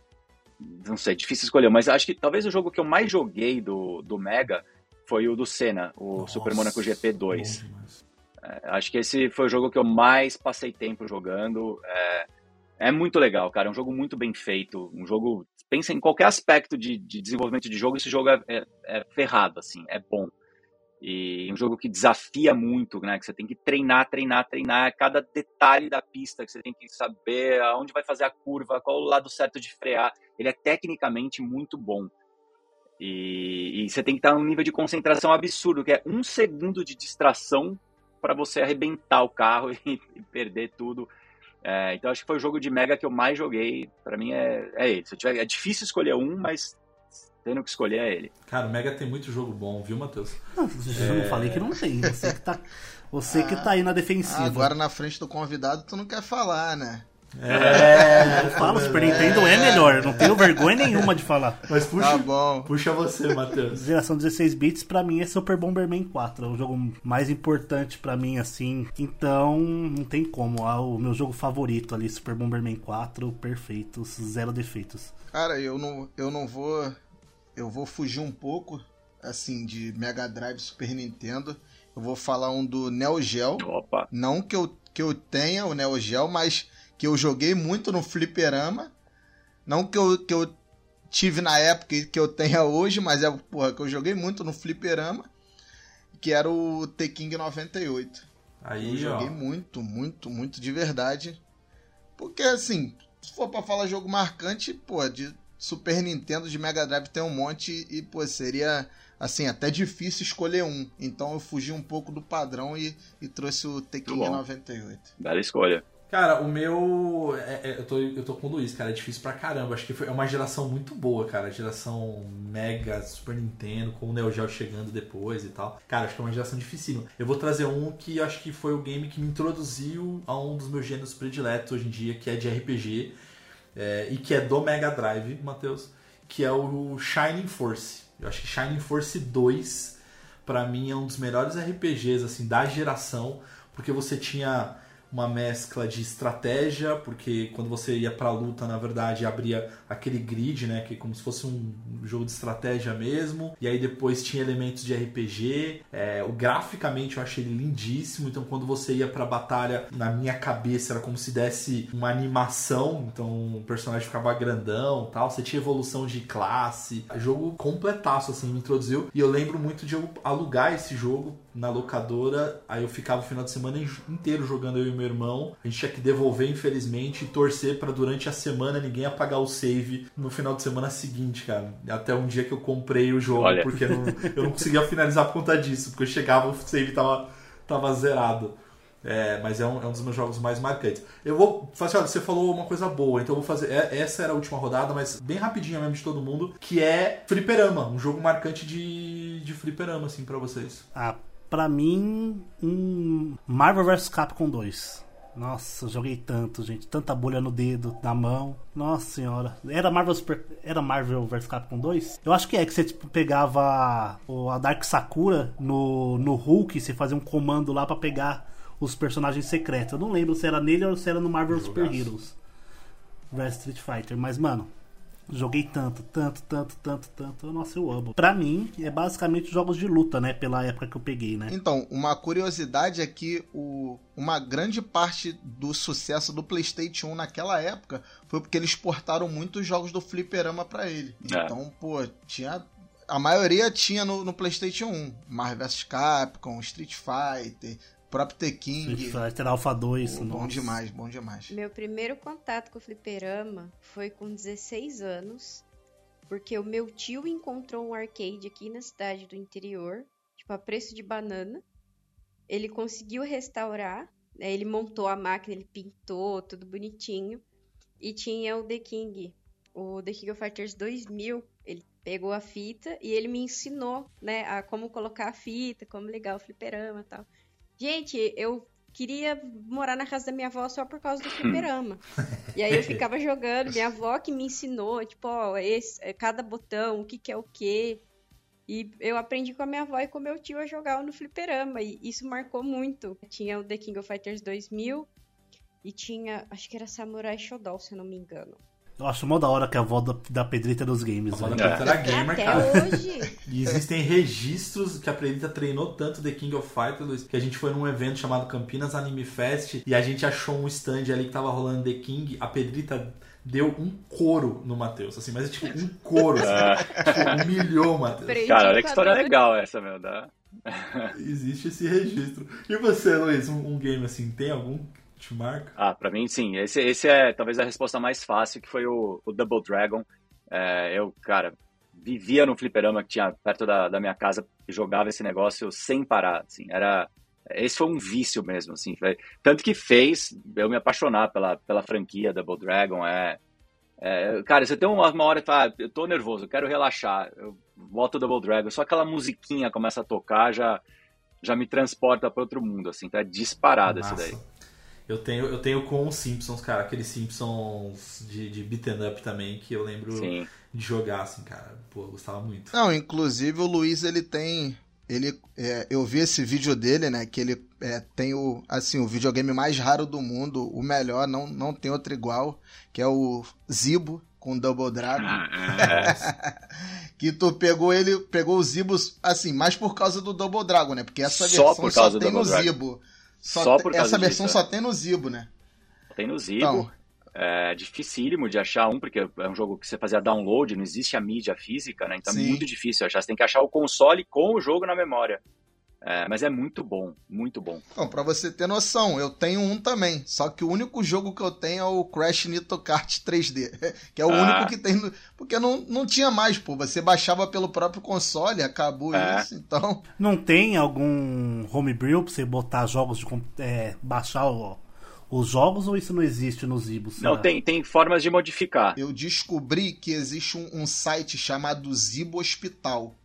Não sei, difícil escolher, mas acho que talvez o jogo que eu mais joguei do, do Mega foi o do Senna, o Nossa, Super Monaco GP2. bom demais. Acho que esse foi o jogo que eu mais passei tempo jogando. É, é muito legal, cara. É um jogo muito bem feito. Um jogo. Pensa em qualquer aspecto de, de desenvolvimento de jogo, esse jogo é, é- é ferrado, assim, é bom. E um jogo que desafia muito, né? Que você tem que treinar, treinar, treinar. Cada detalhe da pista que você tem que saber aonde vai fazer a curva, qual o lado certo de frear. Ele é tecnicamente muito bom. E, e você tem que estar num nível de concentração absurdo, que é um segundo de distração para você arrebentar o carro e, e perder tudo. É, então acho que foi o jogo de Mega que eu mais joguei. Para mim é, é ele. Tiver, é difícil escolher um, mas tendo que escolher é ele. Cara, o Mega tem muito jogo bom, viu, Matheus? Não, eu não falei que não tem. Você que tá, você que tá aí na defensiva. Ah, agora na frente do convidado tu não quer falar, né? É, Eu falo, Super Nintendo é melhor. Não tenho vergonha nenhuma de falar. Mas puxa, Tá bom. puxa você, Matheus. Geração 16 bits pra mim é Super Bomberman 4, é o jogo mais importante pra mim assim. Então, não tem como, é o meu jogo favorito ali, Super Bomberman 4, perfeito, zero defeitos. Cara, eu não, eu não vou. Eu vou fugir um pouco, assim, de Mega Drive Super Nintendo. Eu vou falar um do Neo Geo. Opa, Não que eu, que eu tenha o Neo Geo, mas que eu joguei muito no fliperama. Não que eu, que eu tive na época e que eu tenha hoje, mas é porra, que eu joguei muito no fliperama, que era o T-King 98. Aí, eu joguei ó. muito, muito, muito de verdade. Porque assim, se for pra falar jogo marcante, pô, de Super Nintendo, de Mega Drive tem um monte e, pô, seria assim, até difícil escolher um. Então eu fugi um pouco do padrão e, e trouxe o Tekken bom. 98. Bela escolha. Cara, o meu. é- é- eu, tô, eu tô com o Luiz, cara. É difícil pra caramba. Acho que foi, é uma geração muito boa, cara. Geração Mega, Super Nintendo, com o Neo Geo chegando depois e tal. Cara, acho que é uma geração dificílima. Eu vou trazer um que acho que foi o game que me introduziu a um dos meus gêneros prediletos hoje em dia, que é de RPG. É, e que é do Mega Drive, Matheus. Que é o Shining Force. Eu acho que Shining Force 2, pra mim, é um dos melhores RPGs assim, da geração. Porque você tinha uma mescla de estratégia, porque quando você ia pra luta, na verdade, abria aquele grid, né, que é como se fosse um jogo de estratégia mesmo, e aí depois tinha elementos de RPG, é, o graficamente eu achei ele lindíssimo, então quando você ia pra batalha, na minha cabeça era como se desse uma animação, então o personagem ficava grandão tal, você tinha evolução de classe, jogo completaço, assim, me introduziu, e eu lembro muito de eu alugar esse jogo na locadora, aí eu ficava o final de semana inteiro jogando eu e meu irmão. A gente tinha que devolver, infelizmente, e torcer pra durante a semana ninguém apagar o save no final de semana seguinte, cara. Até um dia que eu comprei o jogo, Olha. porque não- eu não conseguia finalizar por conta disso, porque eu chegava, o save tava, tava zerado. É, mas é um, é um dos meus jogos mais marcantes. Eu vou fazer, olha, você falou uma coisa boa, então eu vou fazer. é- Essa era a última rodada, mas bem rapidinho mesmo de todo mundo, que é Fliperama, um jogo marcante de, de Fliperama, assim, pra vocês. Ah, pra mim, um Marvel vs Capcom 2. Nossa, joguei tanto, gente. Tanta bolha no dedo, na mão. Nossa senhora. Era Marvel, Super- era Marvel vs Capcom 2? Eu acho que é, que você tipo, pegava a Dark Sakura no, no Hulk, você fazia um comando lá pra pegar os personagens secretos. Eu não lembro se era nele ou se era no Marvel Super. Heroes vs Street Fighter. Mas, mano, Joguei tanto, tanto, tanto, tanto, tanto. Nossa, eu amo. Pra mim, é basicamente jogos de luta, né? Pela época que eu peguei, né? Então, uma curiosidade é que o, uma grande parte do sucesso do PlayStation 1 naquela época foi porque eles portaram muitos jogos do Fliperama pra ele. É. Então, pô, tinha. A maioria tinha no, no PlayStation 1. Marvel vs Capcom, Street Fighter, próprio The King. Street Fighter Alpha 2. Pô, bom nossa. demais, bom demais. Meu primeiro contato com o fliperama foi com 16 anos, porque o meu tio encontrou um arcade aqui na cidade do interior, tipo a preço de banana. Ele conseguiu restaurar, né, ele montou a máquina, ele pintou, tudo bonitinho. E tinha o The King, o The King of Fighters 2000. Ele pegou a fita e ele me ensinou, né, a como colocar a fita, como ligar o fliperama e tal. Gente, eu queria morar na casa da minha avó só por causa do fliperama. E aí eu ficava jogando, minha avó que me ensinou, tipo, ó, esse, é cada botão, o que que é o quê. E eu aprendi com a minha avó e com o meu tio a jogar no fliperama, e isso marcou muito. Tinha o The King of Fighters 2000 e tinha, acho que era Samurai Shodown, se eu não me engano. Eu acho mó da hora que a avó da, da Pedrita dos games, A velho. Pedrita era gamer, Até cara. hoje. E existem registros que a Predita treinou tanto The King of Fighters Luiz, que a gente foi num evento chamado Campinas Anime Fest e a gente achou um stand ali que tava rolando The King. A Pedrita deu um couro no Matheus, assim, mas tipo, um couro, assim, tipo, humilhou o Matheus. Cara, olha que história legal essa, meu. Dá... Existe esse registro. E você, Luiz, um, um game assim, tem algum te marca? Ah, pra mim, sim. Esse, esse é talvez a resposta mais fácil, que foi o, o Double Dragon. É, eu, cara, vivia no fliperama que tinha perto da, da minha casa e jogava esse negócio sem parar, assim. Era... Esse foi um vício mesmo, assim. Foi- Tanto que fez eu me apaixonar pela, pela franquia Double Dragon. É, é, cara, você tem uma, uma hora que fala, ah, eu tô nervoso, eu quero relaxar. Eu boto o Double Dragon, só aquela musiquinha começa a tocar, já, já me transporta para outro mundo, assim. Tá disparado esse Massa. daí. Eu tenho, eu tenho com os Simpsons, cara, aqueles Simpsons de, de beaten up também, que eu lembro Sim. de jogar, assim, cara. Pô, eu gostava muito. Não, inclusive o Luiz ele tem. Ele, é, eu vi esse vídeo dele, né? Que ele é, tem o, assim, o videogame mais raro do mundo, o melhor, não, não tem outro igual, que é o Zibo com Double Dragon. que tu pegou ele, pegou o Zibo, assim, mais por causa do Double Dragon, né? Porque essa Só versão por só causa do tem Dragon. Zibo. Só Só por essa versão disso, só tem no Zibo, né? Tem no Zibo. Então, É dificílimo de achar um, porque é um jogo que você fazia download, não existe a mídia física, né? Então é Sim. muito difícil achar. Você tem que achar o console com o jogo na memória. É, mas é muito bom, muito bom. Então, pra você ter noção, eu tenho um também. Só que o único jogo que eu tenho é o Crash Nitro Kart 3D. Que é o Ah. único que tem. no- Porque não, não tinha mais, pô. Você baixava pelo próprio console, acabou É. isso. Então. Não tem algum homebrew pra você botar jogos de. É, baixar o- os jogos ou isso não existe nos Ibos? Não, tem, tem formas de modificar. Eu descobri que existe um, um site chamado Zibo Hospital.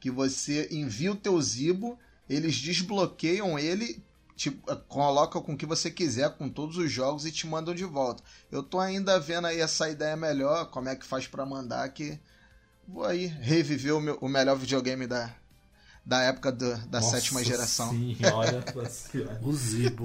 Que você envia o teu Zibo, eles desbloqueiam ele, te, coloca com o que você quiser, com todos os jogos e te mandam de volta. Eu tô ainda vendo aí essa ideia melhor, como é que faz pra mandar, que vou aí reviver o, meu- o melhor videogame da, da época do- da Nossa sétima geração. Senhora, nossa senhora. O Zibo.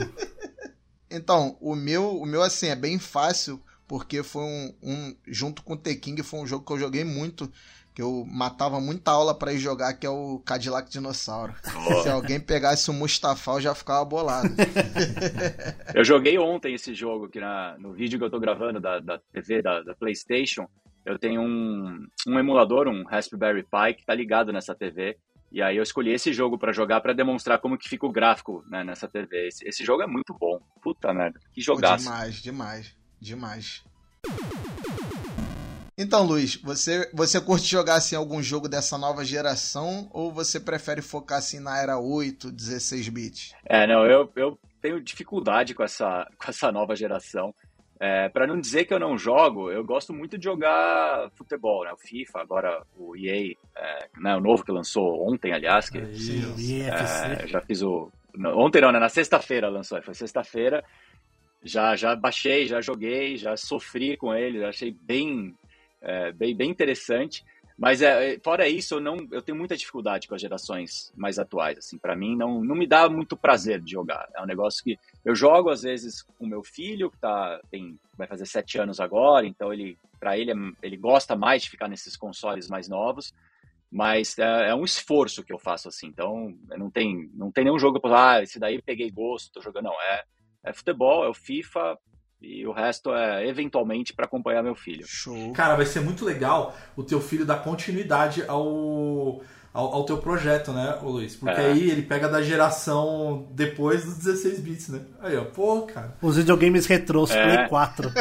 Então, o meu, o meu assim, é bem fácil, porque foi um, um- junto com o The-King, foi um jogo que eu joguei muito, que eu matava muita aula pra ir jogar, que é o Cadillac Dinossauro. Se alguém pegasse o Mustafa, eu já ficava bolado. Eu joguei ontem esse jogo aqui na, no vídeo que eu tô gravando da, da TV, da, da PlayStation. Eu tenho um, um emulador, um Raspberry Pi, que tá ligado nessa TV. E aí eu escolhi esse jogo pra jogar pra demonstrar como que fica o gráfico né, nessa TV. Esse, esse jogo é muito bom. Puta merda, que Pô, jogaço. demais, demais, demais. Então, Luiz, você, você curte jogar assim algum jogo dessa nova geração ou você prefere focar assim na era 8, 16 bits? É, não, eu, eu tenho dificuldade com essa, com essa nova geração. É, para não dizer que eu não jogo, eu gosto muito de jogar futebol, né? O FIFA, agora o EA, é, né, o novo que lançou ontem, aliás, que Aí, é, já fiz o. Ontem não, né? Na sexta-feira lançou, foi sexta-feira. Já, já baixei, já joguei, já sofri com ele, achei bem, é, bem, bem interessante. Mas é, fora isso, eu não, eu tenho muita dificuldade com as gerações mais atuais. Assim, para mim não, não me dá muito prazer de jogar. É um negócio que eu jogo às vezes com meu filho que tá, tem, vai fazer sete anos agora, então ele, para ele, é- ele gosta mais de ficar nesses consoles mais novos. Mas é, é um esforço que eu faço assim. Então não tem, não tem nenhum jogo posso, ah, esse daí peguei gosto, tô jogando. Não, é, é futebol, é o FIFA e o resto é eventualmente para acompanhar meu filho. Show. Cara, vai ser muito legal o teu filho dar continuidade ao, ao, ao teu projeto, né, Luiz? Porque É. aí ele pega da geração depois dos 16 bits, né? Aí, ó, pô, cara. Os videogames retrôs, É. Play 4.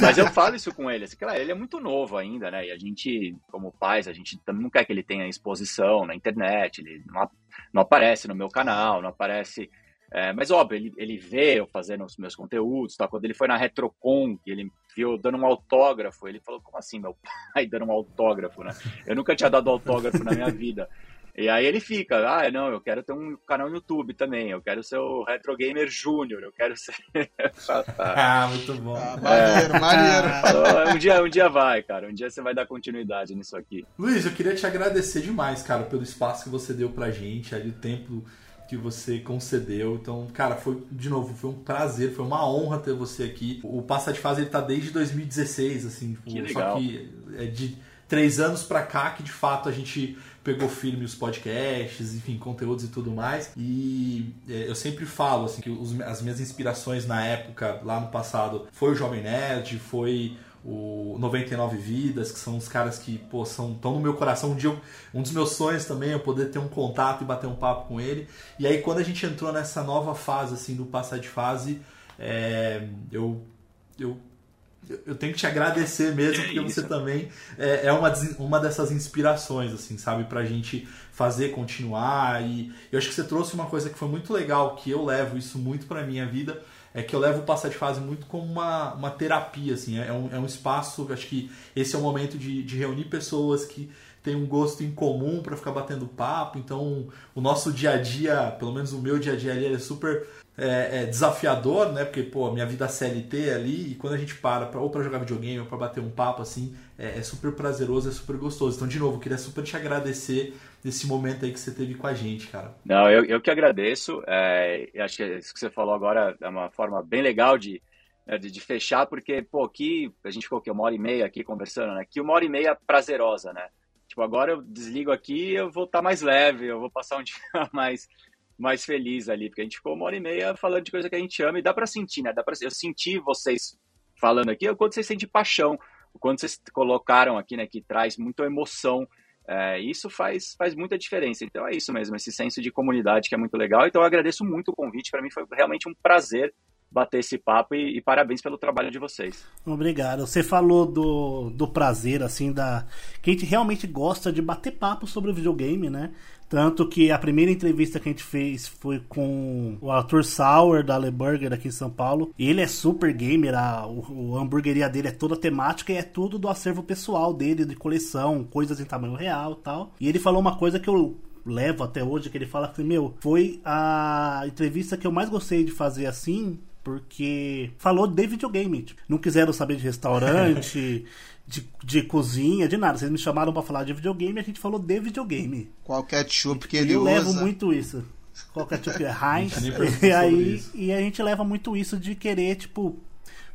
Mas eu falo isso com ele, assim, claro, ele é muito novo ainda, né? E a gente, como pais, a gente também não quer que ele tenha exposição na internet, ele não, não aparece no meu canal, não aparece. É, mas óbvio, ele, ele vê eu fazendo os meus conteúdos, tá? Quando ele foi na Retrocon, que ele viu eu dando um autógrafo, ele falou, como assim, meu pai dando um autógrafo, né? Eu nunca tinha dado autógrafo na minha vida. E aí ele fica, ah, não, eu quero ter um canal no YouTube também, eu quero ser o Retro Gamer Júnior, eu quero ser. Tá, tá. Ah, muito bom. Ah, maneiro, maneiro. Falou, um dia, um dia vai, cara. Um dia você vai dar continuidade nisso aqui. Luiz, eu queria te agradecer demais, cara, pelo espaço que você deu pra gente, ali, o tempo que você concedeu. Então, cara, foi, de novo, foi um prazer, foi uma honra ter você aqui. O Passa de Fase, ele tá desde 2016, assim, tipo, Que só legal. que é de três anos pra cá que, de fato, a gente pegou firme os podcasts, enfim, conteúdos e tudo mais. E é, eu sempre falo, assim, que os- as minhas inspirações na época, lá no passado, foi o Jovem Nerd, foi o 99 Vidas, que são os caras que, pô, são tão no meu coração. Um dia, um dos meus sonhos também é poder ter um contato e bater um papo com ele. E aí, quando a gente entrou nessa nova fase, assim, do passar de fase, é, eu, eu, eu tenho que te agradecer mesmo, Que porque você também é, é uma, uma dessas inspirações, assim, sabe? Pra gente fazer, continuar. E eu acho que você trouxe uma coisa que foi muito legal, que eu levo isso muito pra minha vida, é que eu levo o passar de fase muito como uma, uma terapia, assim. É um, é um espaço, acho que esse é o momento de, de reunir pessoas que têm um gosto em comum pra ficar batendo papo. Então, o nosso dia a dia, pelo menos o meu dia a dia ali, é super é, é desafiador, né? Porque, pô, minha vida CLT é ali, e quando a gente para pra, ou pra jogar videogame ou pra bater um papo, assim, é, é super prazeroso, é super gostoso. Então, de novo, queria super te agradecer desse momento aí que você teve com a gente, cara. Não, eu, eu que agradeço. É, acho que isso que você falou agora é uma forma bem legal de, né, de, de fechar, porque, pô, aqui a gente ficou aqui uma hora e meia aqui conversando, né? Que uma hora e meia prazerosa, né? Tipo, agora eu desligo aqui eu vou estar mais leve, eu vou passar um dia mais, mais feliz ali, porque a gente ficou uma hora e meia falando de coisa que a gente ama e dá para sentir, né? Dá pra, eu senti vocês falando aqui, o quanto vocês sentem paixão, o quanto vocês colocaram aqui, né? Que traz muita emoção. É, isso faz, faz muita diferença. Então é isso mesmo, esse senso de comunidade que é muito legal. Então eu agradeço muito o convite. Para mim foi realmente um prazer bater esse papo e, e, parabéns pelo trabalho de vocês. Obrigado. Você falou do, do prazer, assim, da. Que a gente realmente gosta de bater papo sobre o videogame, né? Tanto que a primeira entrevista que a gente fez foi com o Arthur Sauer da Le Burger aqui em São Paulo. Ele é super gamer, a, o, a hamburgueria dele é toda temática e é tudo do acervo pessoal dele, de coleção, coisas em tamanho real tal. E ele falou uma coisa que eu levo até hoje, que ele fala assim, meu, foi a entrevista que eu mais gostei de fazer assim, porque falou de videogame. Tipo, não quiseram saber de restaurante, de, de cozinha, de nada. Vocês me chamaram para falar de videogame e a gente falou de videogame. Qual ketchup que ele eu usa. Eu levo muito isso. Qual ketchup é Heinz. e aí e a gente leva muito isso de querer, tipo,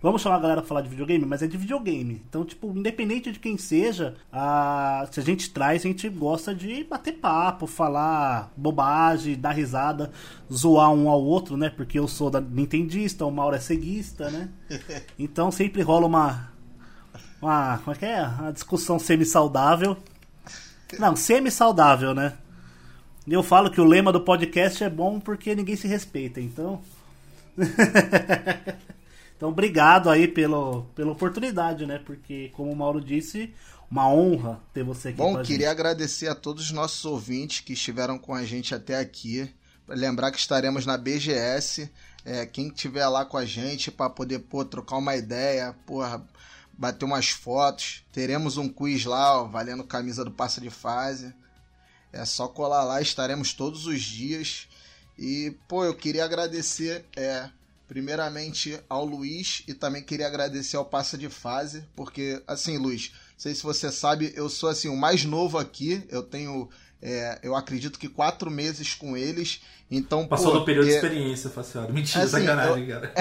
Vamos chamar a galera pra falar de videogame, mas é de videogame. Então, tipo, independente de quem seja, a... se a gente traz, a gente gosta de bater papo, falar bobagem, dar risada, zoar um ao outro, né? Porque eu sou da Nintendista, o Mauro é ceguista, né? Então sempre rola uma. Uma. Como é que é? Uma discussão semi-saudável. Não, semi-saudável, né? Eu falo que o lema do podcast é bom porque ninguém se respeita, então. Então, obrigado aí pelo, pela oportunidade, né? Porque, como o Mauro disse, uma honra ter você aqui Bom, queria gente. agradecer a todos os nossos ouvintes que estiveram com a gente até aqui. Lembrar que estaremos na BGS. É, quem estiver lá com a gente para poder pô, trocar uma ideia, porra, bater umas fotos. Teremos um quiz lá, ó, valendo camisa do Passa de Fase. É só colar lá, estaremos todos os dias. E, pô, eu queria agradecer é, primeiramente ao Luiz e também queria agradecer ao Passa de Fase, porque, assim, Luiz, não sei se você sabe, eu sou assim o mais novo aqui, eu tenho, é, eu acredito que quatro meses com eles, então... Passou pô, do período é... de experiência, Faciado. Mentira, assim, sacanagem, eu... cara.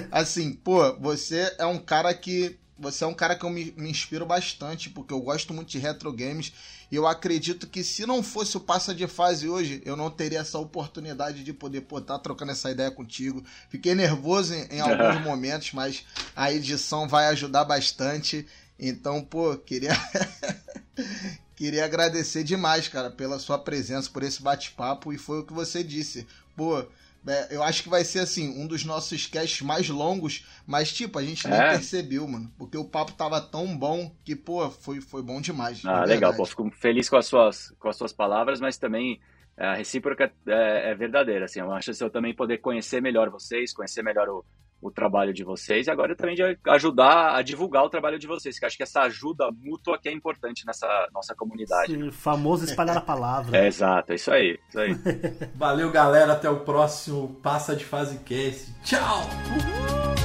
assim, pô, você é um cara que você é um cara que eu me, me, inspiro bastante, porque eu gosto muito de retro games. E eu acredito que se não fosse o Passa de Fase hoje, eu não teria essa oportunidade de poder estar tá trocando essa ideia contigo. Fiquei nervoso em, em alguns momentos, mas a edição vai ajudar bastante. Então, pô, queria. queria agradecer demais, cara, pela sua presença, por esse bate-papo. E foi o que você disse. Pô, é, eu acho que vai ser assim, um dos nossos casts mais longos, mas tipo, a gente nem É. percebeu, mano. Porque o papo tava tão bom que, pô, foi, foi bom demais. Ah, legal, pô, fico feliz com as suas, com as suas palavras, mas também é, a recíproca é, é verdadeira, assim, eu acho que eu também poder conhecer melhor vocês, conhecer melhor o, o trabalho de vocês e agora também de ajudar a divulgar o trabalho de vocês, que acho que essa ajuda mútua que é importante nessa nossa comunidade. Esse famoso espalhar a palavra. É, exato, é isso aí, isso aí. Valeu, galera. Até o próximo Passa de Fase Cast. Tchau! Uhul!